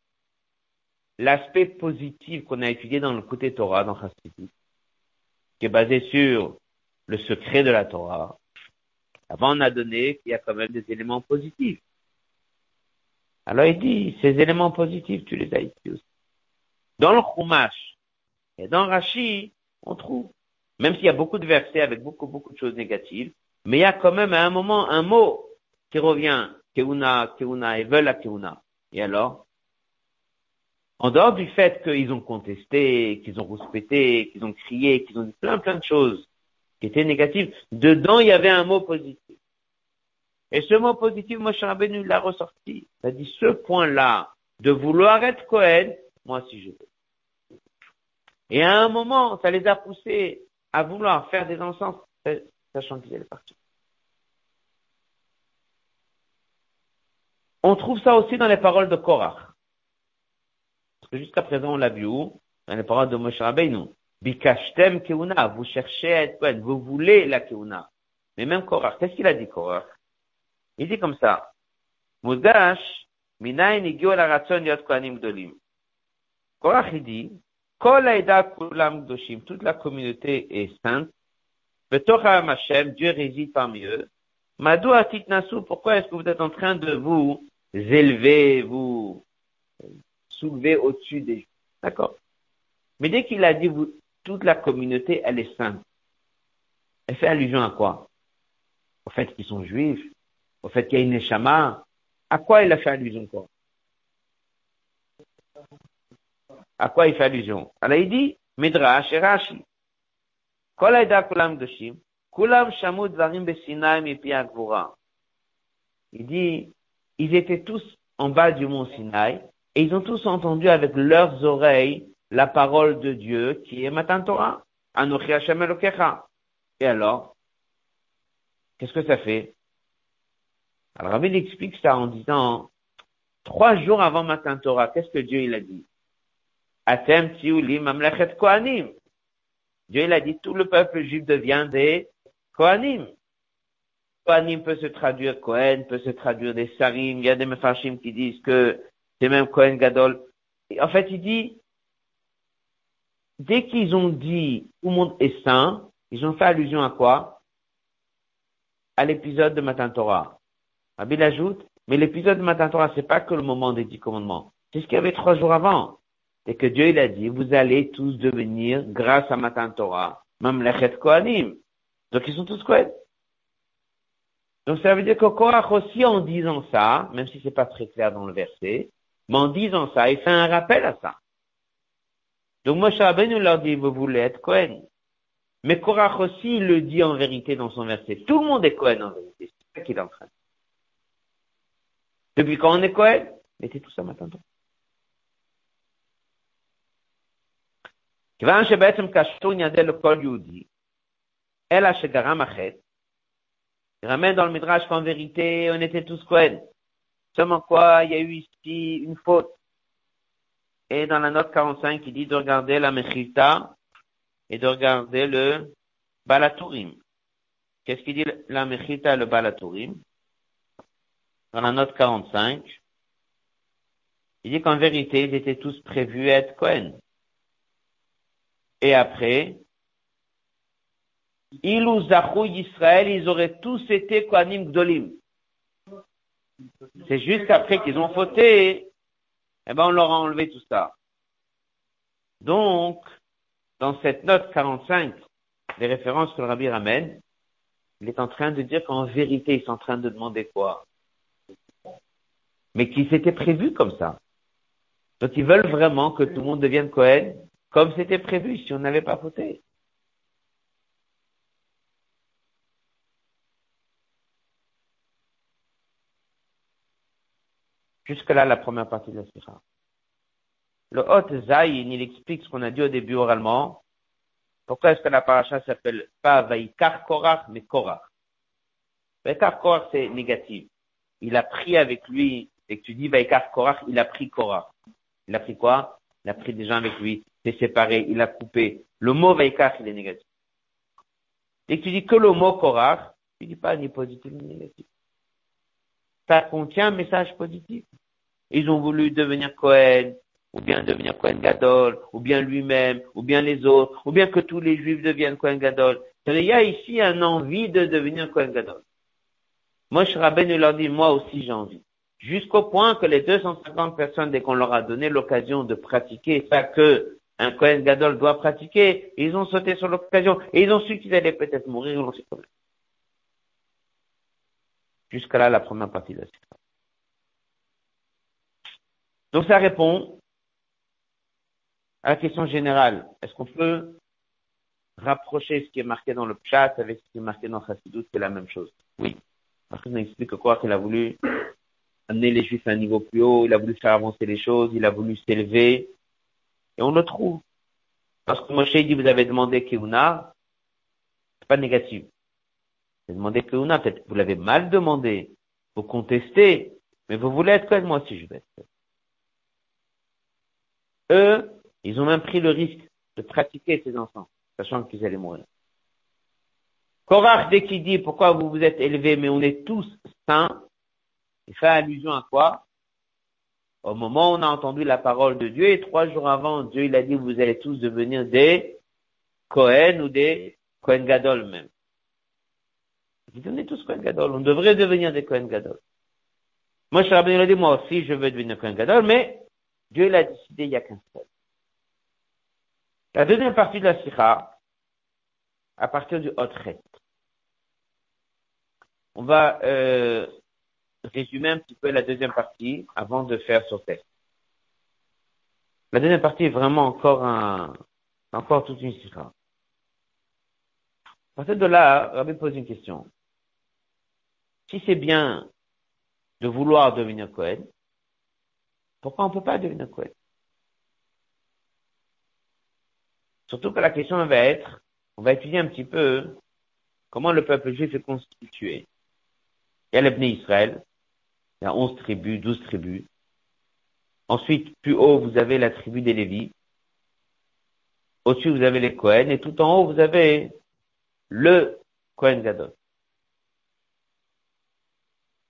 l'aspect positif qu'on a étudié dans le côté Torah, dans Chassidut qui est basé sur le secret de la Torah, avant on a donné qu'il y a quand même des éléments positifs. Alors il dit, ces éléments positifs, tu les as ici aussi. Dans le Chumash et dans Rashi, on trouve, même s'il y a beaucoup de versets avec beaucoup, beaucoup de choses négatives, mais il y a quand même à un moment un mot qui revient, Keuna, Keuna, et veulent la Keuna. Et alors? En dehors du fait qu'ils ont contesté, qu'ils ont rouspété, qu'ils ont crié, qu'ils ont dit plein, plein de choses qui étaient négatives, dedans, il y avait un mot positif. Et ce mot positif, Moshe Rabbeinu l'a ressorti. Il dit ce point-là de vouloir être Cohen, moi si je veux. Et à un moment, ça les a poussés à vouloir faire des encens, sachant qu'ils allaient partir. On trouve ça aussi dans les paroles de Korach. Jusqu'à présent, on l'a vu où? Dans les paroles de Moshe Rabbeinu. Bikashtem keuna, vous cherchez à être Cohen, vous voulez la keuna. Mais même Korach, qu'est-ce qu'il a dit Korach? Il dit comme ça. Mudash, minayin igio la ratson yot kohanim gdolim. Korach, il dit, kol haïda kulam gdoshim, toute la communauté est sainte. Betocha Hashem, Dieu réside parmi eux. Madou atit nasu, pourquoi est-ce que vous êtes en train de vous élever, vous? Soulever au-dessus des D'accord. Mais dès qu'il a dit vous, toute la communauté, elle est sainte. Elle fait allusion à quoi? Au fait qu'ils sont juifs, au fait qu'il y a une échama, à quoi il a fait allusion quoi? À quoi il fait allusion? Alors il dit, Midrash et Rashi. Il dit, ils étaient tous en bas du mont Sinaï, et ils ont tous entendu avec leurs oreilles la parole de Dieu qui est Matan Torah. Anochi Hashem Elokecha. Et alors, qu'est-ce que ça fait? Alors Rabbi explique ça en disant, trois jours avant Matin Torah, qu'est-ce que Dieu il a dit? Atem mamlechet kohanim. Dieu il a dit, tout le peuple juif devient des kohanim. Kohanim peut se traduire Kohen, peut se traduire des sarim. Il y a des mefarshim qui disent que c'est même Kohen Gadol. en fait, il dit, dès qu'ils ont dit tout le monde est saint, ils ont fait allusion à quoi? À l'épisode de Matin Torah. Rabbi ajoute, mais l'épisode de Matin Torah, c'est pas que le moment des dix commandements. C'est ce qu'il y avait trois jours avant. Et que Dieu, il a dit, vous allez tous devenir, grâce à Matin Torah, Mamlechet Kohanim. Donc ils sont tous Kohen. Donc ça veut dire que Korach aussi, en disant ça, même si c'est pas très clair dans le verset, mais en disant ça, il fait un rappel à ça. Donc Moshe nous leur dit, vous voulez être Kohen. Mais Korach aussi, il le dit en vérité dans son verset. Tout le monde est Kohen en vérité. C'est ça qu'il est en train de depuis quand on est Cohen Mettez tout ça maintenant. כיוון שבעצם קשור ענייני לכל יהודי, אלא שגרם החטא, il ramène dans le Midrash qu'en vérité, on était tous Cohen. Seulement quoi, il y a eu ici une faute. Et dans la note 45, il dit de regarder la Mechilta et de regarder le Balatourim. Qu'est-ce qu'il dit la Mechilta et le Balatourim dans la note 45, il dit qu'en vérité, ils étaient tous prévus à être Cohen. Et après, Ilou Zachou Israël, ils auraient tous été Kohanim Gdolim. C'est juste qu'après qu'ils ont fauté, eh ben, on leur a enlevé tout ça. Donc, dans cette note 45, les références que le Rabbi ramène, il est en train de dire qu'en vérité, ils sont en train de demander quoi? mais qui s'était prévu comme ça. Donc ils veulent vraiment que tout le monde devienne Cohen comme c'était prévu si on n'avait pas voté. Jusque-là, la première partie de la sira. Le Hot Zayin, il explique ce qu'on a dit au début oralement. Pourquoi est-ce que la paracha s'appelle pas Vaikar Korach, mais Korach? Vaikar Korach, c'est négatif. Il a pris avec lui et que tu dis Vaikar Korach, il a pris Korach. Il a pris quoi? Il a pris des gens avec lui, s'est séparé, il a coupé. Le mot Vaikar, il est négatif. Et que tu dis que le mot Korach, tu dis pas ni positif ni négatif. Ça contient un message positif. Ils ont voulu devenir Cohen, ou bien devenir Cohen Gadol, ou bien lui-même, ou bien les autres, ou bien que tous les juifs deviennent Cohen Gadol. Il y a ici une envie de devenir Cohen Gadol. Moi, je Rabbeinu leur dit, moi aussi j'ai envie. jusqu'au point que les 250 personnes, dès qu'on leur a donné l'occasion de pratiquer ça que un Kohen Gadol doit pratiquer, ils ont sauté sur l'occasion et ils ont su qu'ils allaient peut-être mourir, ils su Jusqu'à là, la première partie de la Donc ça répond à la question générale. Est-ce qu'on peut rapprocher ce qui est marqué dans le chat avec ce qui est marqué dans Chassidut, c'est la même chose? Oui. Parce qu'on explique quoi? Qu'il a voulu amener les Juifs à un niveau plus haut, il a voulu faire avancer les choses, il a voulu s'élever, et on le trouve. Parce que Moshe dit, vous avez demandé Keuna, c'est pas négatif. Vous avez demandé Keuna, peut-être vous l'avez mal demandé, vous contestez, mais vous voulez être comme moi aussi je vais être. Eux, ils ont même pris le risque de pratiquer ces enfants, sachant qu'ils allaient mourir. Korach, dès qu'il dit pourquoi vous vous êtes élevés, mais on est tous saints, il fait allusion à quoi? Au moment où on a entendu la parole de Dieu, et trois jours avant, Dieu il a dit vous allez tous devenir des Cohen ou des Cohen Gadol même. On est tous Cohen Gadol, on devrait devenir des Cohen Gadol. Moi, je il a dit moi aussi je veux devenir Cohen Gadol, mais Dieu l'a décidé il y a qu'un seul. La deuxième partie de la Sikha, à partir du Hotret. On va euh, résumer un petit peu la deuxième partie avant de faire ce test. La deuxième partie est vraiment encore un, encore toute une sikha. À partir de là, Rabbi pose une question. Si c'est bien de vouloir devenir Cohen, pourquoi on ne peut pas devenir Cohen Surtout que la question va être, on va étudier un petit peu comment le peuple juif est constitué. Il y a l'Ebné Israël, il y a onze tribus, douze tribus. Ensuite, plus haut, vous avez la tribu des Lévis. Au-dessus, vous avez les Cohen. Et tout en haut, vous avez le Cohen Gadol.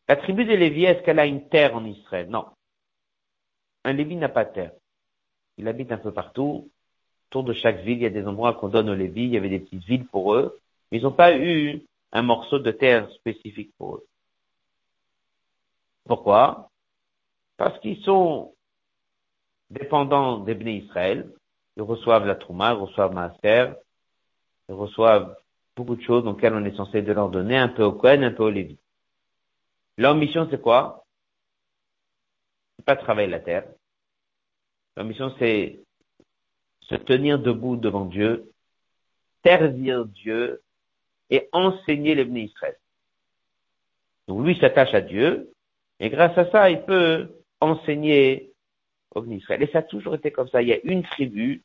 La tribu des Lévis, est-ce qu'elle a une terre en Israël? Non. Un Lévi n'a pas de terre. Il habite un peu partout. Autour de chaque ville, il y a des endroits qu'on donne aux Lévis. Il y avait des petites villes pour eux. Mais ils n'ont pas eu un morceau de terre spécifique pour eux. Pourquoi? Parce qu'ils sont dépendants des Israël. Ils reçoivent la Trouma, ils reçoivent Maaser, ils reçoivent beaucoup de choses auxquelles on est censé leur donner, un peu au Kohen, un peu au Lévi. Leur mission, c'est quoi? C'est pas travailler la terre. Leur mission, c'est se tenir debout devant Dieu, servir Dieu et enseigner les Israël. Donc lui s'attache à Dieu, et grâce à ça, il peut enseigner au Israël. Et ça a toujours été comme ça. Il y a une tribu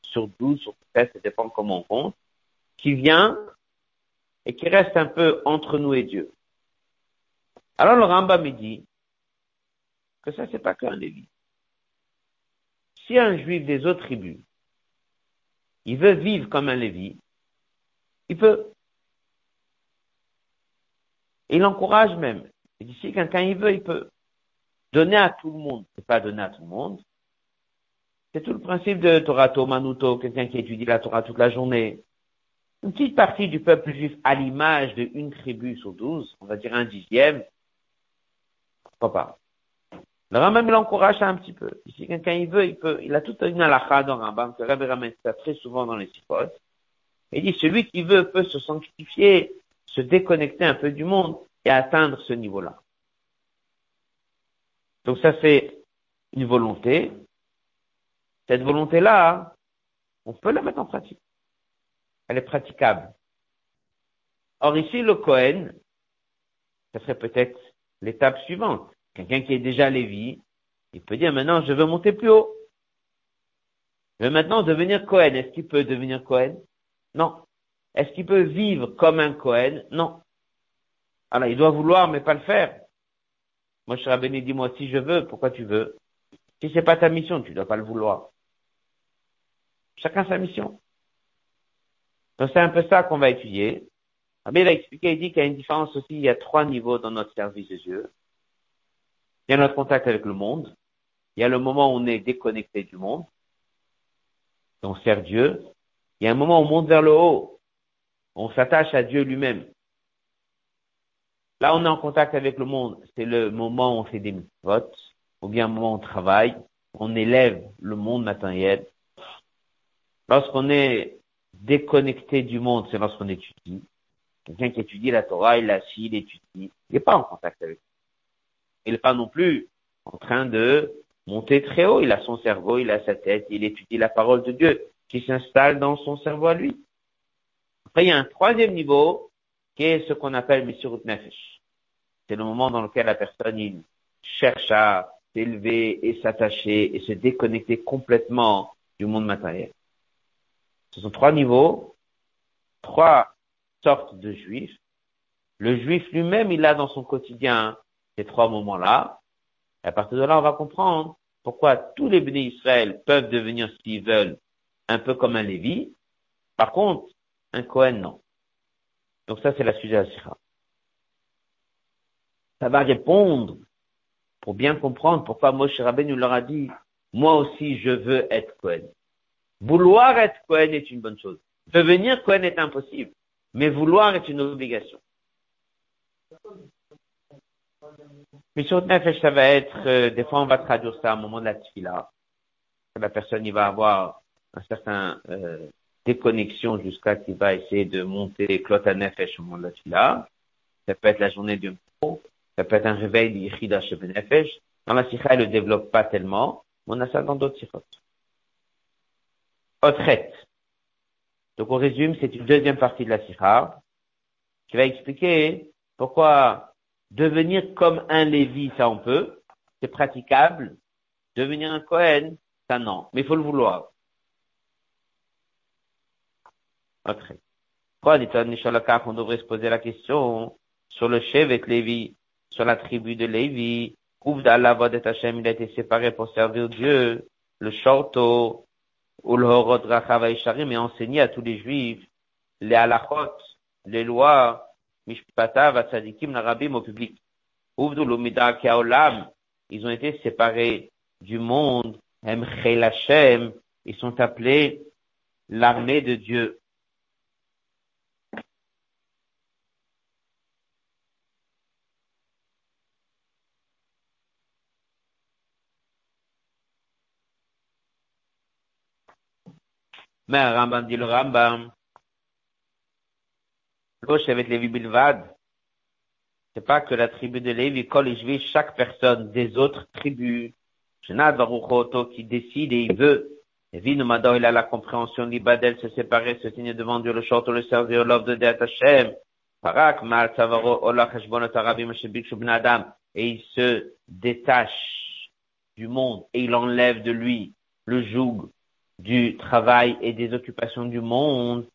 sur douze, sur treize, ça dépend comment on compte, qui vient et qui reste un peu entre nous et Dieu. Alors le Rambam me dit que ça, c'est pas qu'un Lévi. Si un juif des autres tribus, il veut vivre comme un Lévi, il peut. Il encourage même. Et d'ici, quelqu'un il veut, il peut. Donner à tout le monde, c'est pas donner à tout le monde. C'est tout le principe de Torah Manuto, quelqu'un qui étudie la Torah toute la journée. Une petite partie du peuple juif à l'image d'une tribu sur douze, on va dire un dixième, papa. Le Rambam l'encourage un petit peu. Si quelqu'un il veut, il peut. Il a toute une halakha dans Rambam, que Rabbi ramène ça très souvent dans les sipotes. Il dit, celui qui veut peut se sanctifier, se déconnecter un peu du monde et atteindre ce niveau-là. Donc ça, c'est une volonté. Cette volonté-là, on peut la mettre en pratique. Elle est praticable. Or ici, le Cohen, ça serait peut-être l'étape suivante. Quelqu'un qui est déjà Lévi, il peut dire maintenant, je veux monter plus haut. Je veux maintenant devenir Cohen. Est-ce qu'il peut devenir Cohen? Non. Est-ce qu'il peut vivre comme un Cohen? Non. Alors, il doit vouloir, mais pas le faire. Moi, je serais béni, dis-moi si je veux, pourquoi tu veux? Si c'est pas ta mission, tu dois pas le vouloir. Chacun sa mission. Donc, c'est un peu ça qu'on va étudier. Rabbi a expliqué, il dit qu'il y a une différence aussi, il y a trois niveaux dans notre service de Dieu. Il y a notre contact avec le monde. Il y a le moment où on est déconnecté du monde. On sert Dieu. Il y a un moment où on monte vers le haut. On s'attache à Dieu lui-même. Là, on est en contact avec le monde. C'est le moment où on fait des votes, ou bien le moment où on travaille. On élève le monde matériel. Lorsqu'on est déconnecté du monde, c'est lorsqu'on étudie. Quelqu'un qui étudie la Torah, il assis, il étudie. Il n'est pas en contact avec. Il n'est pas non plus en train de monter très haut. Il a son cerveau, il a sa tête, il étudie la parole de Dieu qui s'installe dans son cerveau à lui. Après, il y a un troisième niveau qui est ce qu'on appelle. C'est le moment dans lequel la personne cherche à s'élever et s'attacher et se déconnecter complètement du monde matériel. Ce sont trois niveaux, trois sortes de juifs. Le juif lui-même, il a dans son quotidien ces trois moments-là. Et à partir de là, on va comprendre pourquoi tous les bénis Israël peuvent devenir, s'ils veulent, un peu comme un Lévi. Par contre, un Cohen, non. Donc ça, c'est la de la Sira. Ça va répondre pour bien comprendre pourquoi Moshe Rabbeinu leur a dit, moi aussi, je veux être Cohen. Vouloir être Cohen est une bonne chose. Devenir Cohen est impossible. Mais vouloir est une obligation. Sur Nefesh, ça va être, euh, des fois on va traduire ça au moment de la tfila. La personne, il va avoir un certain euh, déconnexion jusqu'à qu'il va essayer de monter Klot Nefesh au moment de la tfila. Ça peut être la journée du pro, ça peut être un réveil d'Ichida chez Nefesh. Dans la sikha, elle ne le développe pas tellement, mais on a ça dans d'autres sikhot. Otret. Donc on résume, c'est une deuxième partie de la sikha qui va expliquer pourquoi devenir comme un Lévi, ça on peut, c'est praticable. Devenir un Cohen, ça non, mais il faut le vouloir. Pourquoi on devrait se poser la question sur le Shevet Lévi, sur la tribu de Lévi, il a été séparé pour servir Dieu, le Shorto, ou le Horod Rachav et enseigner à tous les Juifs. Les halachot, les lois, Mishpatav, Atzadikim, Narabim au public. Ils ont été séparés du monde, ils sont appelés l'armée de Dieu. Mais Rambam dit le Rambam. Lévi. C'est pas que la tribu de Lévi, Kol chaque personne des autres tribus. Qui décide et il veut. Et Mado, il a la compréhension d'Ibadel, se séparer, se tenir devant Dieu, le château, le servir, l'offre de Deat Hashem. Parak, Mal, Savaro, Ola, Heshbonot, Arabim, Shebik, Adam. Et il se détache du monde et il enlève de lui le joug du travail et des occupations du monde,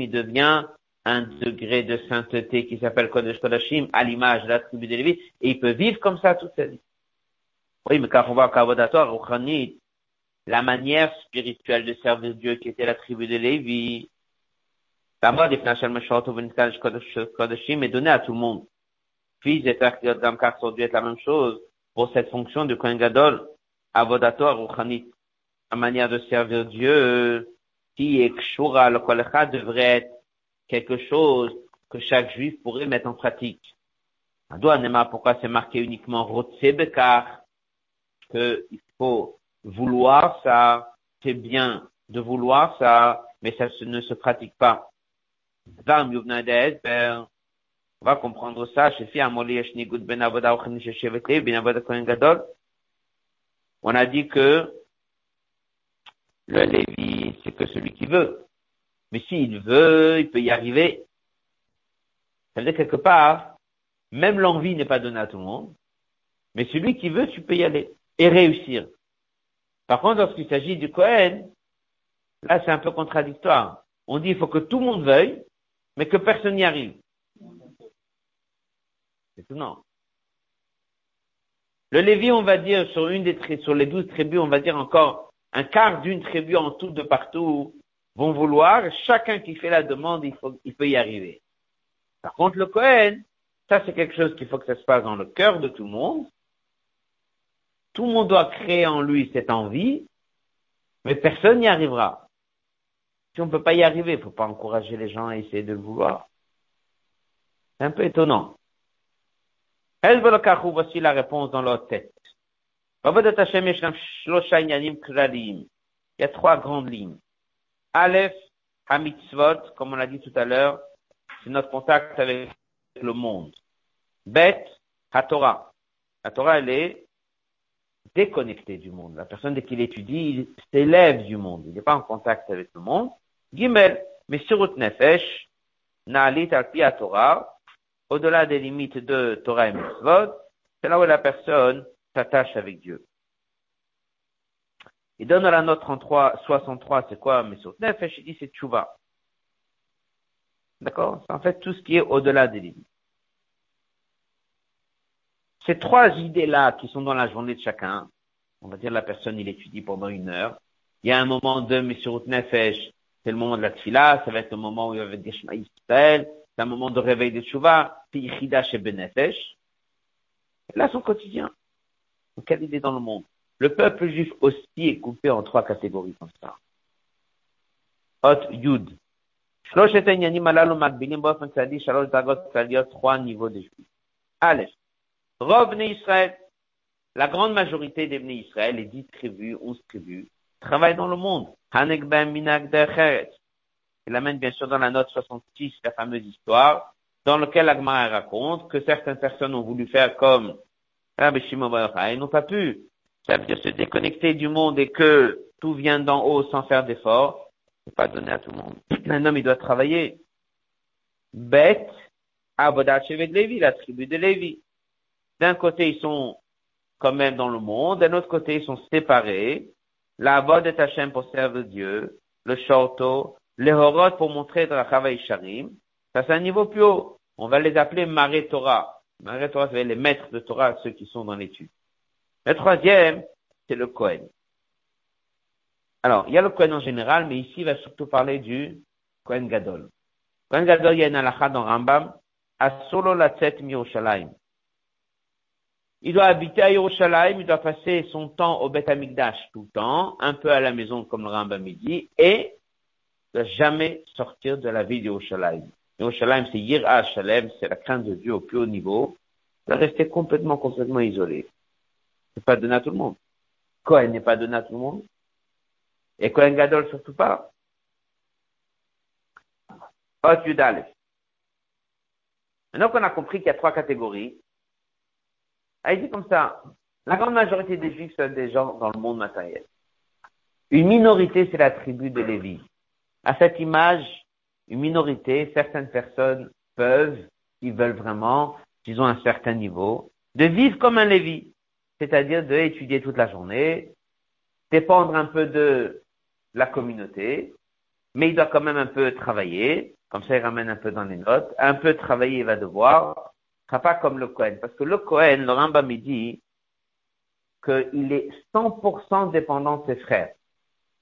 il devient un degré de sainteté qui s'appelle Kodesh Kodashim à l'image de la tribu de Lévi et il peut vivre comme ça toute sa vie. Oui, mais quand on voit la manière spirituelle de servir Dieu qui était la tribu de Lévi, la mode est donnée à tout le monde. Fils et père qui ont dû être la même chose pour cette fonction de Kohen Gadol avodato ruchanit, la manière de servir Dieu, est kshura, le kolecha devrait être quelque chose que chaque juif pourrait mettre en pratique. Pourquoi c'est marqué uniquement rotsebekar, qu'il faut vouloir ça, c'est bien de vouloir ça, mais ça ne se pratique pas. On va comprendre ça. On a dit que le Lévi, c'est que celui qui veut. Mais s'il veut, il peut y arriver. Ça veut dire quelque part, même l'envie n'est pas donnée à tout le monde, mais celui qui veut, tu peux y aller et réussir. Par contre, lorsqu'il s'agit du Cohen, là c'est un peu contradictoire. On dit il faut que tout le monde veuille, mais que personne n'y arrive. C'est non. Le Lévi, on va dire, sur une des sur les douze tribus, on va dire encore un quart d'une tribu en tout de partout vont vouloir, chacun qui fait la demande, il, peut y arriver. Par contre, le Cohen, ça c'est quelque chose qu'il faut que ça se passe dans le cœur de tout le monde. Tout le monde doit créer en lui cette envie, mais personne n'y arrivera. Si on ne peut pas y arriver, il ne faut pas encourager les gens à essayer de le vouloir. C'est un peu étonnant. voici la réponse dans leur tête. Il y a trois grandes lignes. Aleph, Hamitzvot, comme on l'a dit tout à l'heure, c'est notre contact avec le monde. Bet, HaTorah. La elle est déconnectée du monde. La personne, dès qu'il étudie, il s'élève du monde. Il n'est pas en contact avec le monde. Gimel, Mesirut Nefesh, Na'alit al Torah, au-delà des limites de Torah et Mitzvot, c'est là où la personne s'attache avec Dieu. Il donne à la note 33, 63, c'est quoi Mesirut Nefesh Il dit c'est Tchouva. D'accord? C'est en fait tout ce qui est au-delà des limites. Ces trois idées-là qui sont dans la journée de chacun, on va dire la personne, il étudie pendant une heure. Il y a un moment de Mesirut Nefesh, c'est le moment de la tfila, ça va être le moment où il va dire Shema Israël, c'est un moment de réveil de Tchouva, c'est Yichida chez Benefesh. Là, son quotidien. Quelle idée dans le monde. Le peuple juif aussi est coupé en trois catégories comme ça. Hot Yud. Trois niveaux de juifs. Aleph. Rov Israël. La grande majorité des Bnei Israël, les dix tribus, onze tribus, travaillent dans le monde. Il amène bien sûr dans la note 66 la fameuse histoire dans laquelle Agmara raconte que certaines personnes ont voulu faire comme Rabbi Shimon ils n'ont pas pu. Ça veut dire se déconnecter du monde et que tout vient d'en haut sans faire d'efforts. C'est pas donné à tout le monde. Un homme, il doit travailler. Bête, Abodat de Lévi, la tribu de Lévi. D'un côté, ils sont quand même dans le monde, d'un autre côté, ils sont séparés. La Abod est pour servir Dieu, le Shorto, les Horot pour montrer de la Chavaï Sharim. Ça, c'est un niveau plus haut. On va les appeler Maré Torah. Maré Torah, c'est les maîtres de Torah, ceux qui sont dans l'étude. Le troisième, c'est le Kohen. Alors, il y a le Kohen en général, mais ici, il va surtout parler du Kohen Gadol. Kohen Gadol, il y a une halakha dans Rambam, à solo la tête Yerushalayim. Il doit habiter à Yerushalayim, il doit passer son temps au Beth Amikdash tout le temps, un peu à la maison comme le Rambam dit, et ne doit jamais sortir de la ville d'Yerushalayim. Yerushalayim, c'est Yir'a Shalem, c'est la crainte de Dieu au plus haut niveau. Doit rester complètement, complètement isolé. C'est pas donné à tout le monde. Kohen n'est pas donné à tout le monde. Et Kohen Gadol surtout pas. Hot. Maintenant qu'on a compris qu'il y a trois catégories, il dit comme ça, la grande majorité des juifs sont des gens dans le monde matériel. Une minorité, c'est la tribu de Lévi. À cette image, une minorité, certaines personnes peuvent, s'ils veulent vraiment, s'ils ont un certain niveau, de vivre comme un Lévi. C'est-à-dire d'étudier toute la journée, dépendre un peu de la communauté, mais il doit quand même un peu travailler, comme ça il ramène un peu dans les notes, un peu travailler il va devoir, pas comme le Cohen. Parce que le Cohen, le Rambam, dit qu'il est 100% dépendant de ses frères.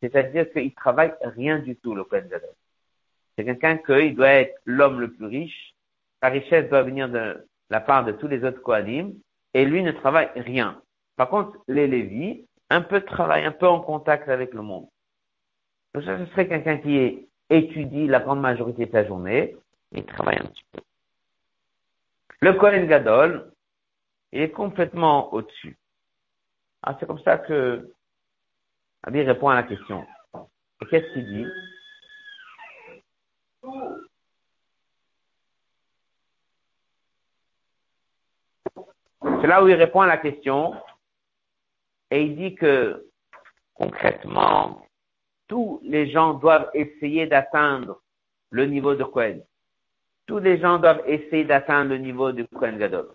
C'est-à-dire qu'il travaille rien du tout, le Cohen Gadol. C'est quelqu'un qu'il doit être l'homme le plus riche. Sa richesse doit venir de la part de tous les autres Kohanim. Et lui ne travaille rien. Par contre, les Lévis, un peu de travail, un peu en contact avec le monde. Donc ça, ce serait quelqu'un qui étudie la grande majorité de sa journée et travaille un petit peu. Le Kohen Gadol est complètement au-dessus. Ah, c'est comme ça que Abi répond à la question. Et qu'est-ce qu'il dit? C'est là où il répond à la question et il dit que concrètement, tous les gens doivent essayer d'atteindre le niveau de Kohen tous les gens doivent essayer d'atteindre le niveau du Kohen Gadol.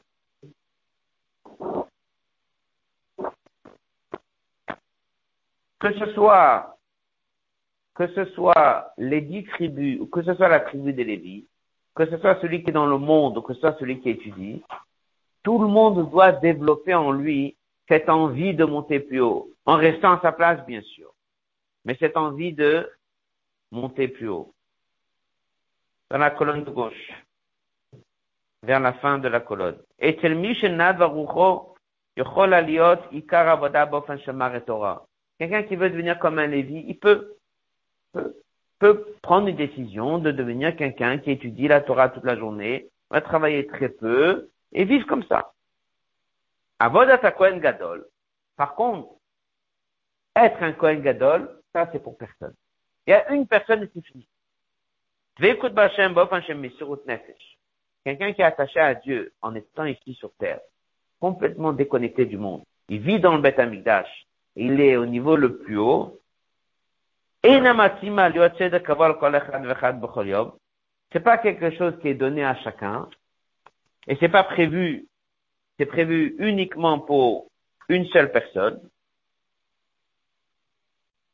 Que ce soit, que ce soit les dix tribus, que ce soit la tribu des Lévis, que ce soit celui qui est dans le monde, ou que ce soit celui qui étudie, tout le monde doit développer en lui cette envie de monter plus haut, en restant à sa place, bien sûr, mais cette envie de monter plus haut. Dans la colonne de gauche, vers la fin de la colonne. Et Quelqu'un qui veut devenir comme un Lévi, il peut, peut, peut prendre une décision de devenir quelqu'un qui étudie la Torah toute la journée va travailler très peu et vivre comme ça. Avodat Kohen Gadol. Par contre, être un Kohen Gadol, ça c'est pour personne. Il y a une personne et c'est. Quelqu'un qui est attaché à Dieu en étant ici sur terre, complètement déconnecté du monde. Il vit dans le Beth Amikdash. Il est au niveau le plus haut. C'est pas quelque chose qui est donné à chacun. Et c'est pas prévu. C'est prévu uniquement pour une seule personne.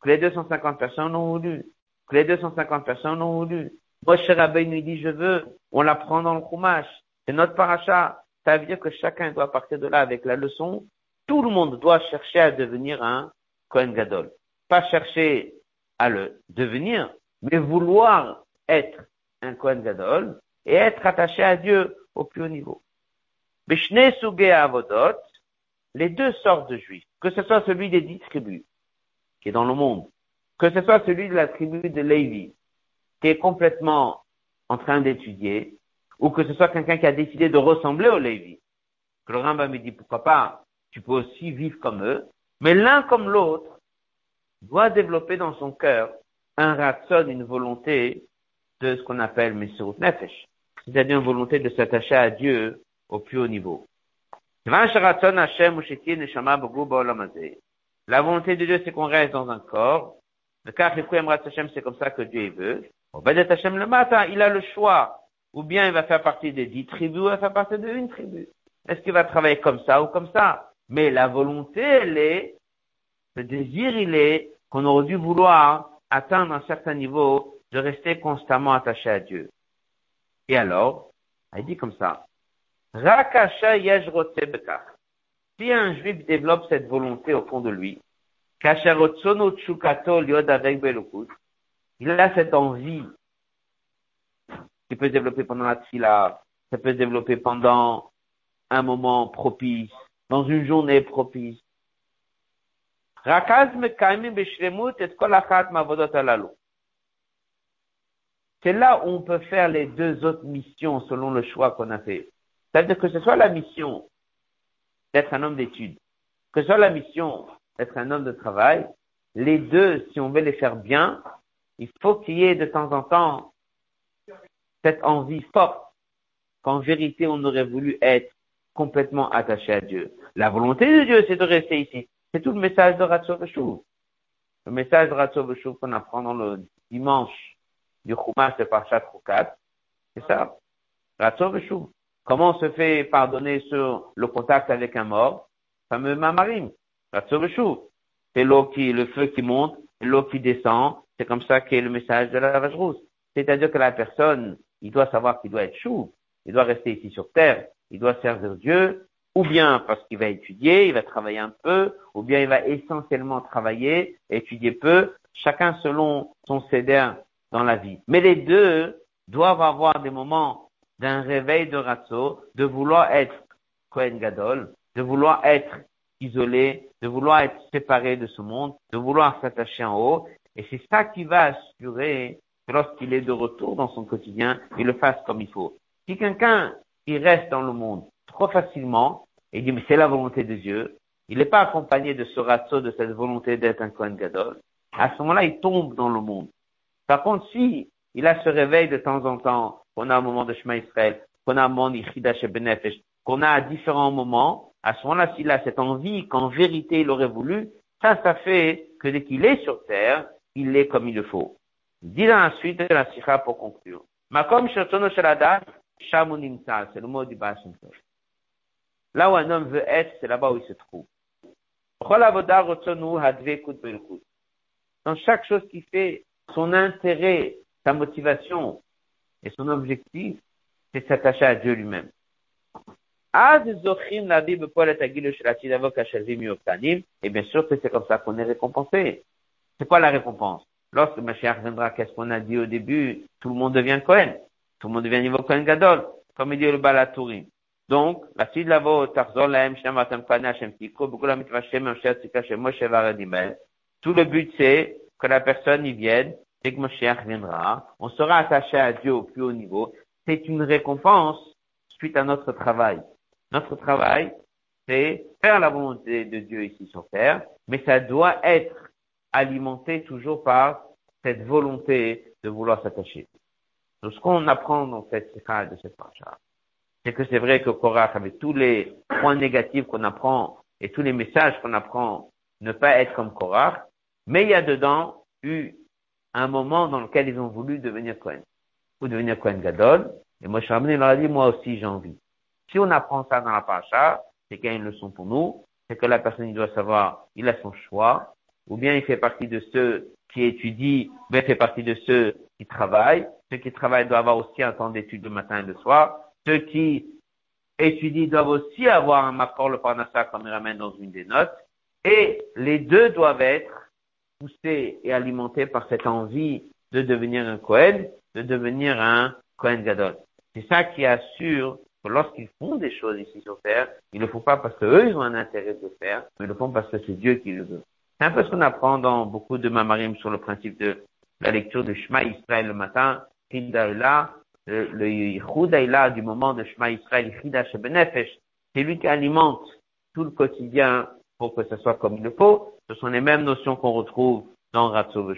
Que les 250 personnes ont voulu. Que les 250 personnes ont voulu. Moshe Rabbeinu dit, je veux, on l'apprend dans le Chumash, c'est notre paracha. Ça veut dire que chacun doit partir de là avec la leçon. Tout le monde doit chercher à devenir un Kohen Gadol. Pas chercher à le devenir, mais vouloir être un Kohen Gadol et être attaché à Dieu au plus haut niveau. Bishne Suge Avodot, les deux sortes de juifs, que ce soit celui des dix tribus, qui est dans le monde, que ce soit celui de la tribu de Lévi, qui est complètement en train d'étudier, ou que ce soit quelqu'un qui a décidé de ressembler aux Lévi. Que le Rambam me dit, pourquoi pas, tu peux aussi vivre comme eux, mais l'un comme l'autre doit développer dans son cœur un ratson, une volonté de ce qu'on appelle Mesirut Nefesh, c'est-à-dire une volonté de s'attacher à Dieu au plus haut niveau. La volonté de Dieu, c'est qu'on reste dans un corps. Le c'est comme ça que Dieu veut. Le matin, il a le choix. Ou bien il va faire partie des dix tribus, ou il va faire partie d'une tribu. Est-ce qu'il va travailler comme ça ou comme ça? Mais la volonté, elle est, le désir, il est qu'on aurait dû vouloir atteindre un certain niveau de rester constamment attaché à Dieu. Et alors, il dit comme ça. Rakasha Si un juif développe cette volonté au fond de lui, il a cette envie qui peut se développer pendant la tfila, ça peut se développer pendant un moment propice, dans une journée propice. C'est là où on peut faire les deux autres missions selon le choix qu'on a fait. C'est-à-dire que ce soit la mission d'être un homme d'études, que ce soit la mission d'être un homme de travail, les deux, si on veut les faire bien, il faut qu'il y ait de temps en temps cette envie forte qu'en vérité on aurait voulu être complètement attaché à Dieu. La volonté de Dieu, c'est de rester ici. C'est tout le message de Ratzov Le message de Ratzov qu'on apprend dans le dimanche du Chumash de Parashat Chukat. C'est ça. Ratzov Comment on se fait pardonner sur le contact avec un mort? Fameux Mamarim. Ratzov C'est l'eau qui, le feu qui monte, l'eau qui descend, c'est comme ça qu'est le message de la lavage rousse. C'est-à-dire que la personne, il doit savoir qu'il doit être chou, il doit rester ici sur terre, il doit servir Dieu, ou bien parce qu'il va étudier, il va travailler un peu, ou bien il va essentiellement travailler, étudier peu, chacun selon son céder dans la vie. Mais les deux doivent avoir des moments d'un réveil de ratso, de vouloir être Kohen Gadol, de vouloir être isolé, de vouloir être séparé de ce monde, de vouloir s'attacher en haut, et c'est ça qui va assurer que lorsqu'il est de retour dans son quotidien, il le fasse comme il faut. Si quelqu'un, il reste dans le monde trop facilement, et dit, mais c'est la volonté de Dieu, il n'est pas accompagné de ce ratio, de cette volonté d'être un Kohen Gadol, à ce moment-là, il tombe dans le monde. Par contre, si il a ce réveil de temps en temps, qu'on a un moment de Shema Israël, qu'on a un moment d'Ichida Benefesh, qu'on a à différents moments, à ce moment-là, s'il a cette envie qu'en vérité il aurait voulu, ça, ça fait que dès qu'il est sur terre, il est comme il le faut. Dit dans la suite de la sikha pour conclure. Makom shotono shaladat, shamunimta, c'est le mot du Bashim Là où un homme veut être, c'est là-bas où il se trouve. Dans chaque chose qu'il fait, son intérêt, sa motivation et son objectif, c'est s'attacher à Dieu lui-même. Et bien sûr que c'est comme ça qu'on est récompensé. C'est quoi la récompense? Lorsque Mashiach viendra, qu'est-ce qu'on a dit au début? Tout le monde devient Cohen. Tout le monde devient niveau Cohen Gadol, comme il dit le Balatourim. Donc, la suite de la voix, Tarzon, la Shem, Atam, Pana, Shem, Tiko, Beaucoup la Mitva, Shem, Shem, Moshe, Varadimel. Tout le but, c'est que la personne y vienne, dès que Mashiach viendra, on sera attaché à Dieu au plus haut niveau. C'est une récompense suite à notre travail. Notre travail, c'est faire la volonté de Dieu ici sur terre, mais ça doit être alimenté toujours par cette volonté de vouloir s'attacher. Donc, ce qu'on apprend dans cette de cette parcha, c'est que c'est vrai que Korach, avec tous les points négatifs qu'on apprend et tous les messages qu'on apprend, ne pas être comme Korach, mais il y a dedans eu un moment dans lequel ils ont voulu devenir Kohen, ou devenir Kohen Gadol, et moi, Rabbeinu leur a dit, moi aussi, j'ai envie. Si on apprend ça dans la paracha, c'est qu'il y a une leçon pour nous, c'est que la personne, doit savoir, il a son choix, ou bien il fait partie de ceux qui étudient, bien il fait partie de ceux qui travaillent. Ceux qui travaillent doivent avoir aussi un temps d'étude le matin et le soir. Ceux qui étudient doivent aussi avoir un macor le parnassa comme il ramène dans une des notes. Et les deux doivent être poussés et alimentés par cette envie de devenir un Kohen, de devenir un Kohen Gadol. C'est ça qui assure que lorsqu'ils font des choses ici sur terre, ils ne le font pas parce qu'eux, ils ont un intérêt de le faire, mais ils le font parce que c'est Dieu qui le veut. C'est un peu ce qu'on apprend dans beaucoup de mamarim sur le principe de la lecture de Shema Israël le matin, Hindaïla, le Yichud du moment de Shema Israël, c'est lui qui alimente tout le quotidien pour que ce soit comme il le faut. Ce sont les mêmes notions qu'on retrouve dans Ratzov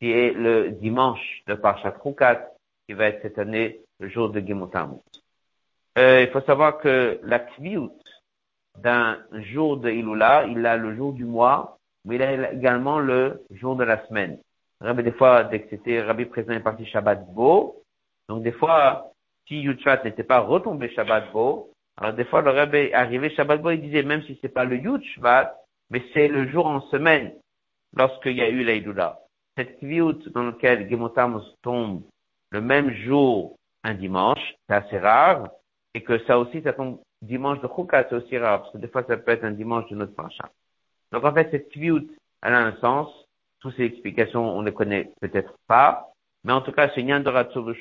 qui est le dimanche de Parshat Rukat, qui va être cette année le jour de Gimotamut. Euh, il faut savoir que la kviyut d'un jour de Ilula, il a le jour du mois, mais il a également le jour de la semaine. Rabbi, des fois, dès que c'était Rabbi présent est parti Shabbat Bo, donc des fois, si Yud n'était pas retombé Shabbat Bo, alors des fois le Rabbi arrivé Shabbat Bo, il disait même si c'est pas le Yud Shabbat, mais c'est le jour en semaine, lorsqu'il y a eu l'Aïdoula. Cette kviyut dans laquelle Gemotamos tombe le même jour un dimanche, c'est assez rare, et que ça aussi, ça tombe dimanche de Chouka, c'est aussi rare, parce que des fois, ça peut être un dimanche de notre paracha. Donc, en fait, cette kviyut, elle a un sens. Toutes ces explications, on ne les connaît peut-être pas. Mais en tout cas, ce Nyan de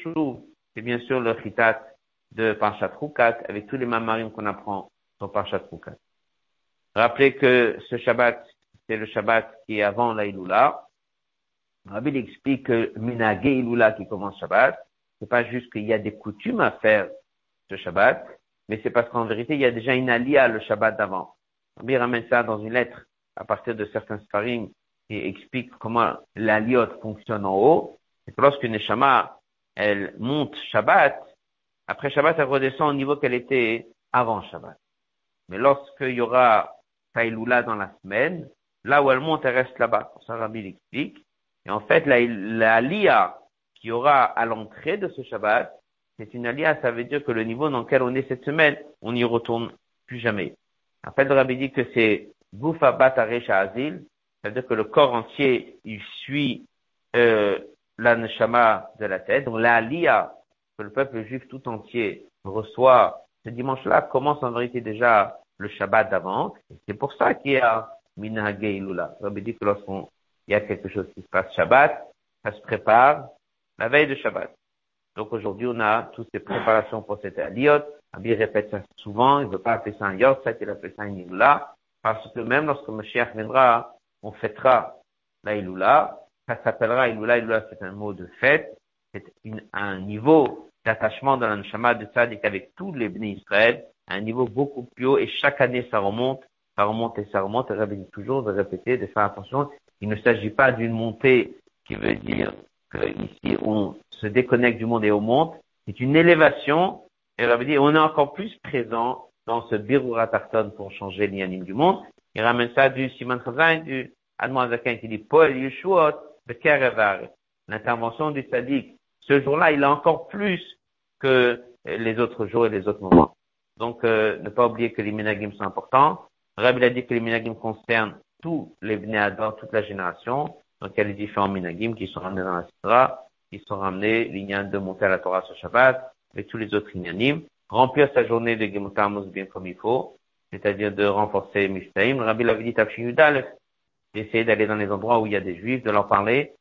c'est bien sûr le chitat de Parashat Choukat, avec tous les mamarim qu'on apprend sur Parashat Choukat. Rappelez que ce Shabbat, c'est le Shabbat qui est avant la Ilula. Rabbi explique que Minage Ilula qui commence Shabbat, c'est pas juste qu'il y a des coutumes à faire ce Shabbat, mais c'est parce qu'en vérité, il y a déjà une alia le Shabbat d'avant. Rabbi ramène ça dans une lettre à partir de certains sparring et explique comment l'aliot fonctionne en haut. Et que lorsqu'une Neshama, elle monte Shabbat, après Shabbat, elle redescend au niveau qu'elle était avant Shabbat. Mais lorsqu'il y aura Taïloula dans la semaine, là où elle monte, elle reste là-bas. Ça, Rabbi l'explique. Et en fait, la, la qu'il y aura à l'entrée de ce Shabbat, c'est une alia, ça veut dire que le niveau dans lequel on est cette semaine, on n'y retourne plus jamais. En fait, le rabbi dit que c'est Goufa Batarecha Azil, ça veut dire que le corps entier, il suit euh, la neshama de la tête. Donc la que le peuple juif tout entier reçoit ce dimanche-là commence en vérité déjà le Shabbat d'avant. C'est pour ça qu'il y a Minhage Ilula. Le rabbi dit que lorsqu'il y a quelque chose qui se passe Shabbat, ça se prépare la veille de Shabbat. Donc aujourd'hui, on a toutes ces préparations pour cette aliot. Abi répète ça souvent, il ne veut pas appeler ça un ça il appelle ça un ilula, parce que même lorsque Mashiach viendra, on fêtera la ilula. Ça s'appellera ilula c'est un mot de fête, c'est un niveau d'attachement dans l'anshama de Tzadik avec tous les bénis Israël, un niveau beaucoup plus haut, et chaque année ça remonte, ça remonte et ça remonte, et Rabbi dit toujours de répéter, de faire attention. Il ne s'agit pas d'une montée qui veut dire ici on se déconnecte du monde et au monde, c'est une élévation, et veut dire on est encore plus présent dans ce Birura Tarton pour changer l'yanime du monde. Il ramène ça du Simon Chazain, du Admon Zakin qui dit Paul Yeshuot, L'intervention du Sadiq, ce jour-là, il a encore plus que les autres jours et les autres moments. Donc, euh, ne pas oublier que les minagim sont importants. Rabbi a dit que les minagim concernent tous les Bnéador, toute la génération. Donc, il y a les différents minagim qui sont ramenés dans la Sidra, qui sont ramenés, l'ignan de monter à la Torah sur Shabbat, et tous les autres ignanim. Remplir sa journée de Gemutamos bien comme il faut, c'est-à-dire de renforcer Mishtaim. Rabbi l'avait dit d'essayer d'aller dans les endroits où il y a des juifs, de leur parler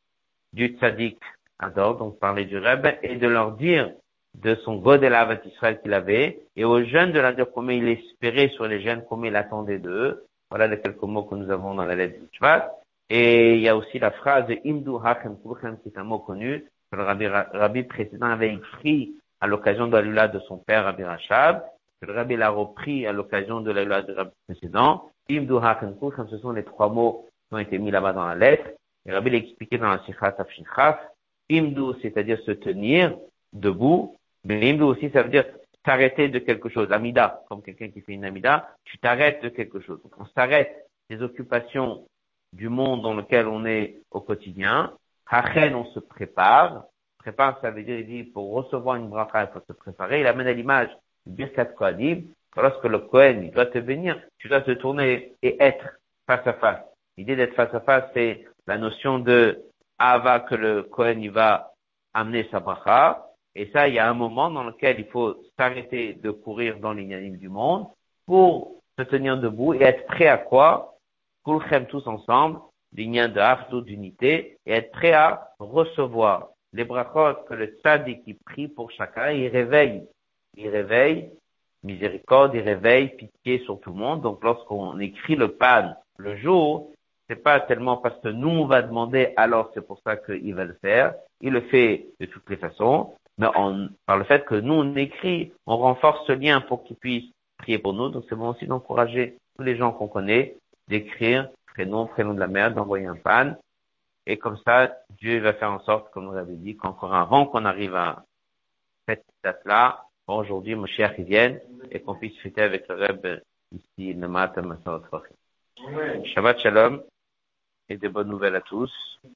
du tzaddik Ador, donc parler du Rebbe, et de leur dire de son God et Israël qu'il avait, et aux jeunes de leur dire comment il espérait sur les jeunes, comment il attendait d'eux. Voilà les quelques mots que nous avons dans la lettre du Shvat. Et il y a aussi la phrase Imdu Hachem Kulchem, qui est un mot connu, que le rabbi, rabbi précédent avait écrit à l'occasion de la de son père, Rabbi Rachab, que le Rabbi l'a repris à l'occasion de la du Rabbi précédent. Imdu comme ce sont les trois mots ont été mis là-bas dans la lettre. Et Rabbi l'a expliqué dans la Sikha Tafshinchaf. Imdu, c'est-à-dire se tenir debout. Mais imdu aussi, ça veut dire t'arrêter de quelque chose. Amida, comme quelqu'un qui fait une amida, tu t'arrêtes de quelque chose. Donc on s'arrête des occupations du monde dans lequel on est au quotidien. Hachen, on se prépare. Prépare, ça veut dire, il dit, pour recevoir une bracha, il faut se préparer. Il amène à l'image du Birkat Kohanim, lorsque le Kohen, il doit te venir, tu dois te tourner et être face à face. L'idée d'être face à face, c'est la notion de Ava que le Kohen, il va amener sa bracha. Et ça, il y a un moment dans lequel il faut s'arrêter de courir dans l'inanime du monde pour se tenir debout et être prêt à quoi? Kulchem tous ensemble, lignant de Afdou d'unité, et être prêt à recevoir les brachot que le tzaddik qui prie pour chacun, il réveille, il réveille miséricorde, il réveille pitié sur tout le monde. Donc lorsqu'on écrit le pan le jour, c'est pas tellement parce que nous on va demander, alors c'est pour ça qu'il va le faire. Il le fait de toutes les façons, mais on, par le fait que nous on écrit, on renforce ce lien pour qu'il puisse prier pour nous. Donc c'est bon aussi d'encourager tous les gens qu'on connaît d'écrire prénom, prénom de la mère, d'envoyer un pan. Et comme ça, Dieu va faire en sorte, comme vous l'avez dit, qu'encore avant qu'on arrive à cette date-là, aujourd'hui, mon cher qui vienne, et qu'on puisse fêter avec le Reb ici le matin, Shabbat Shalom, et de bonnes nouvelles à tous.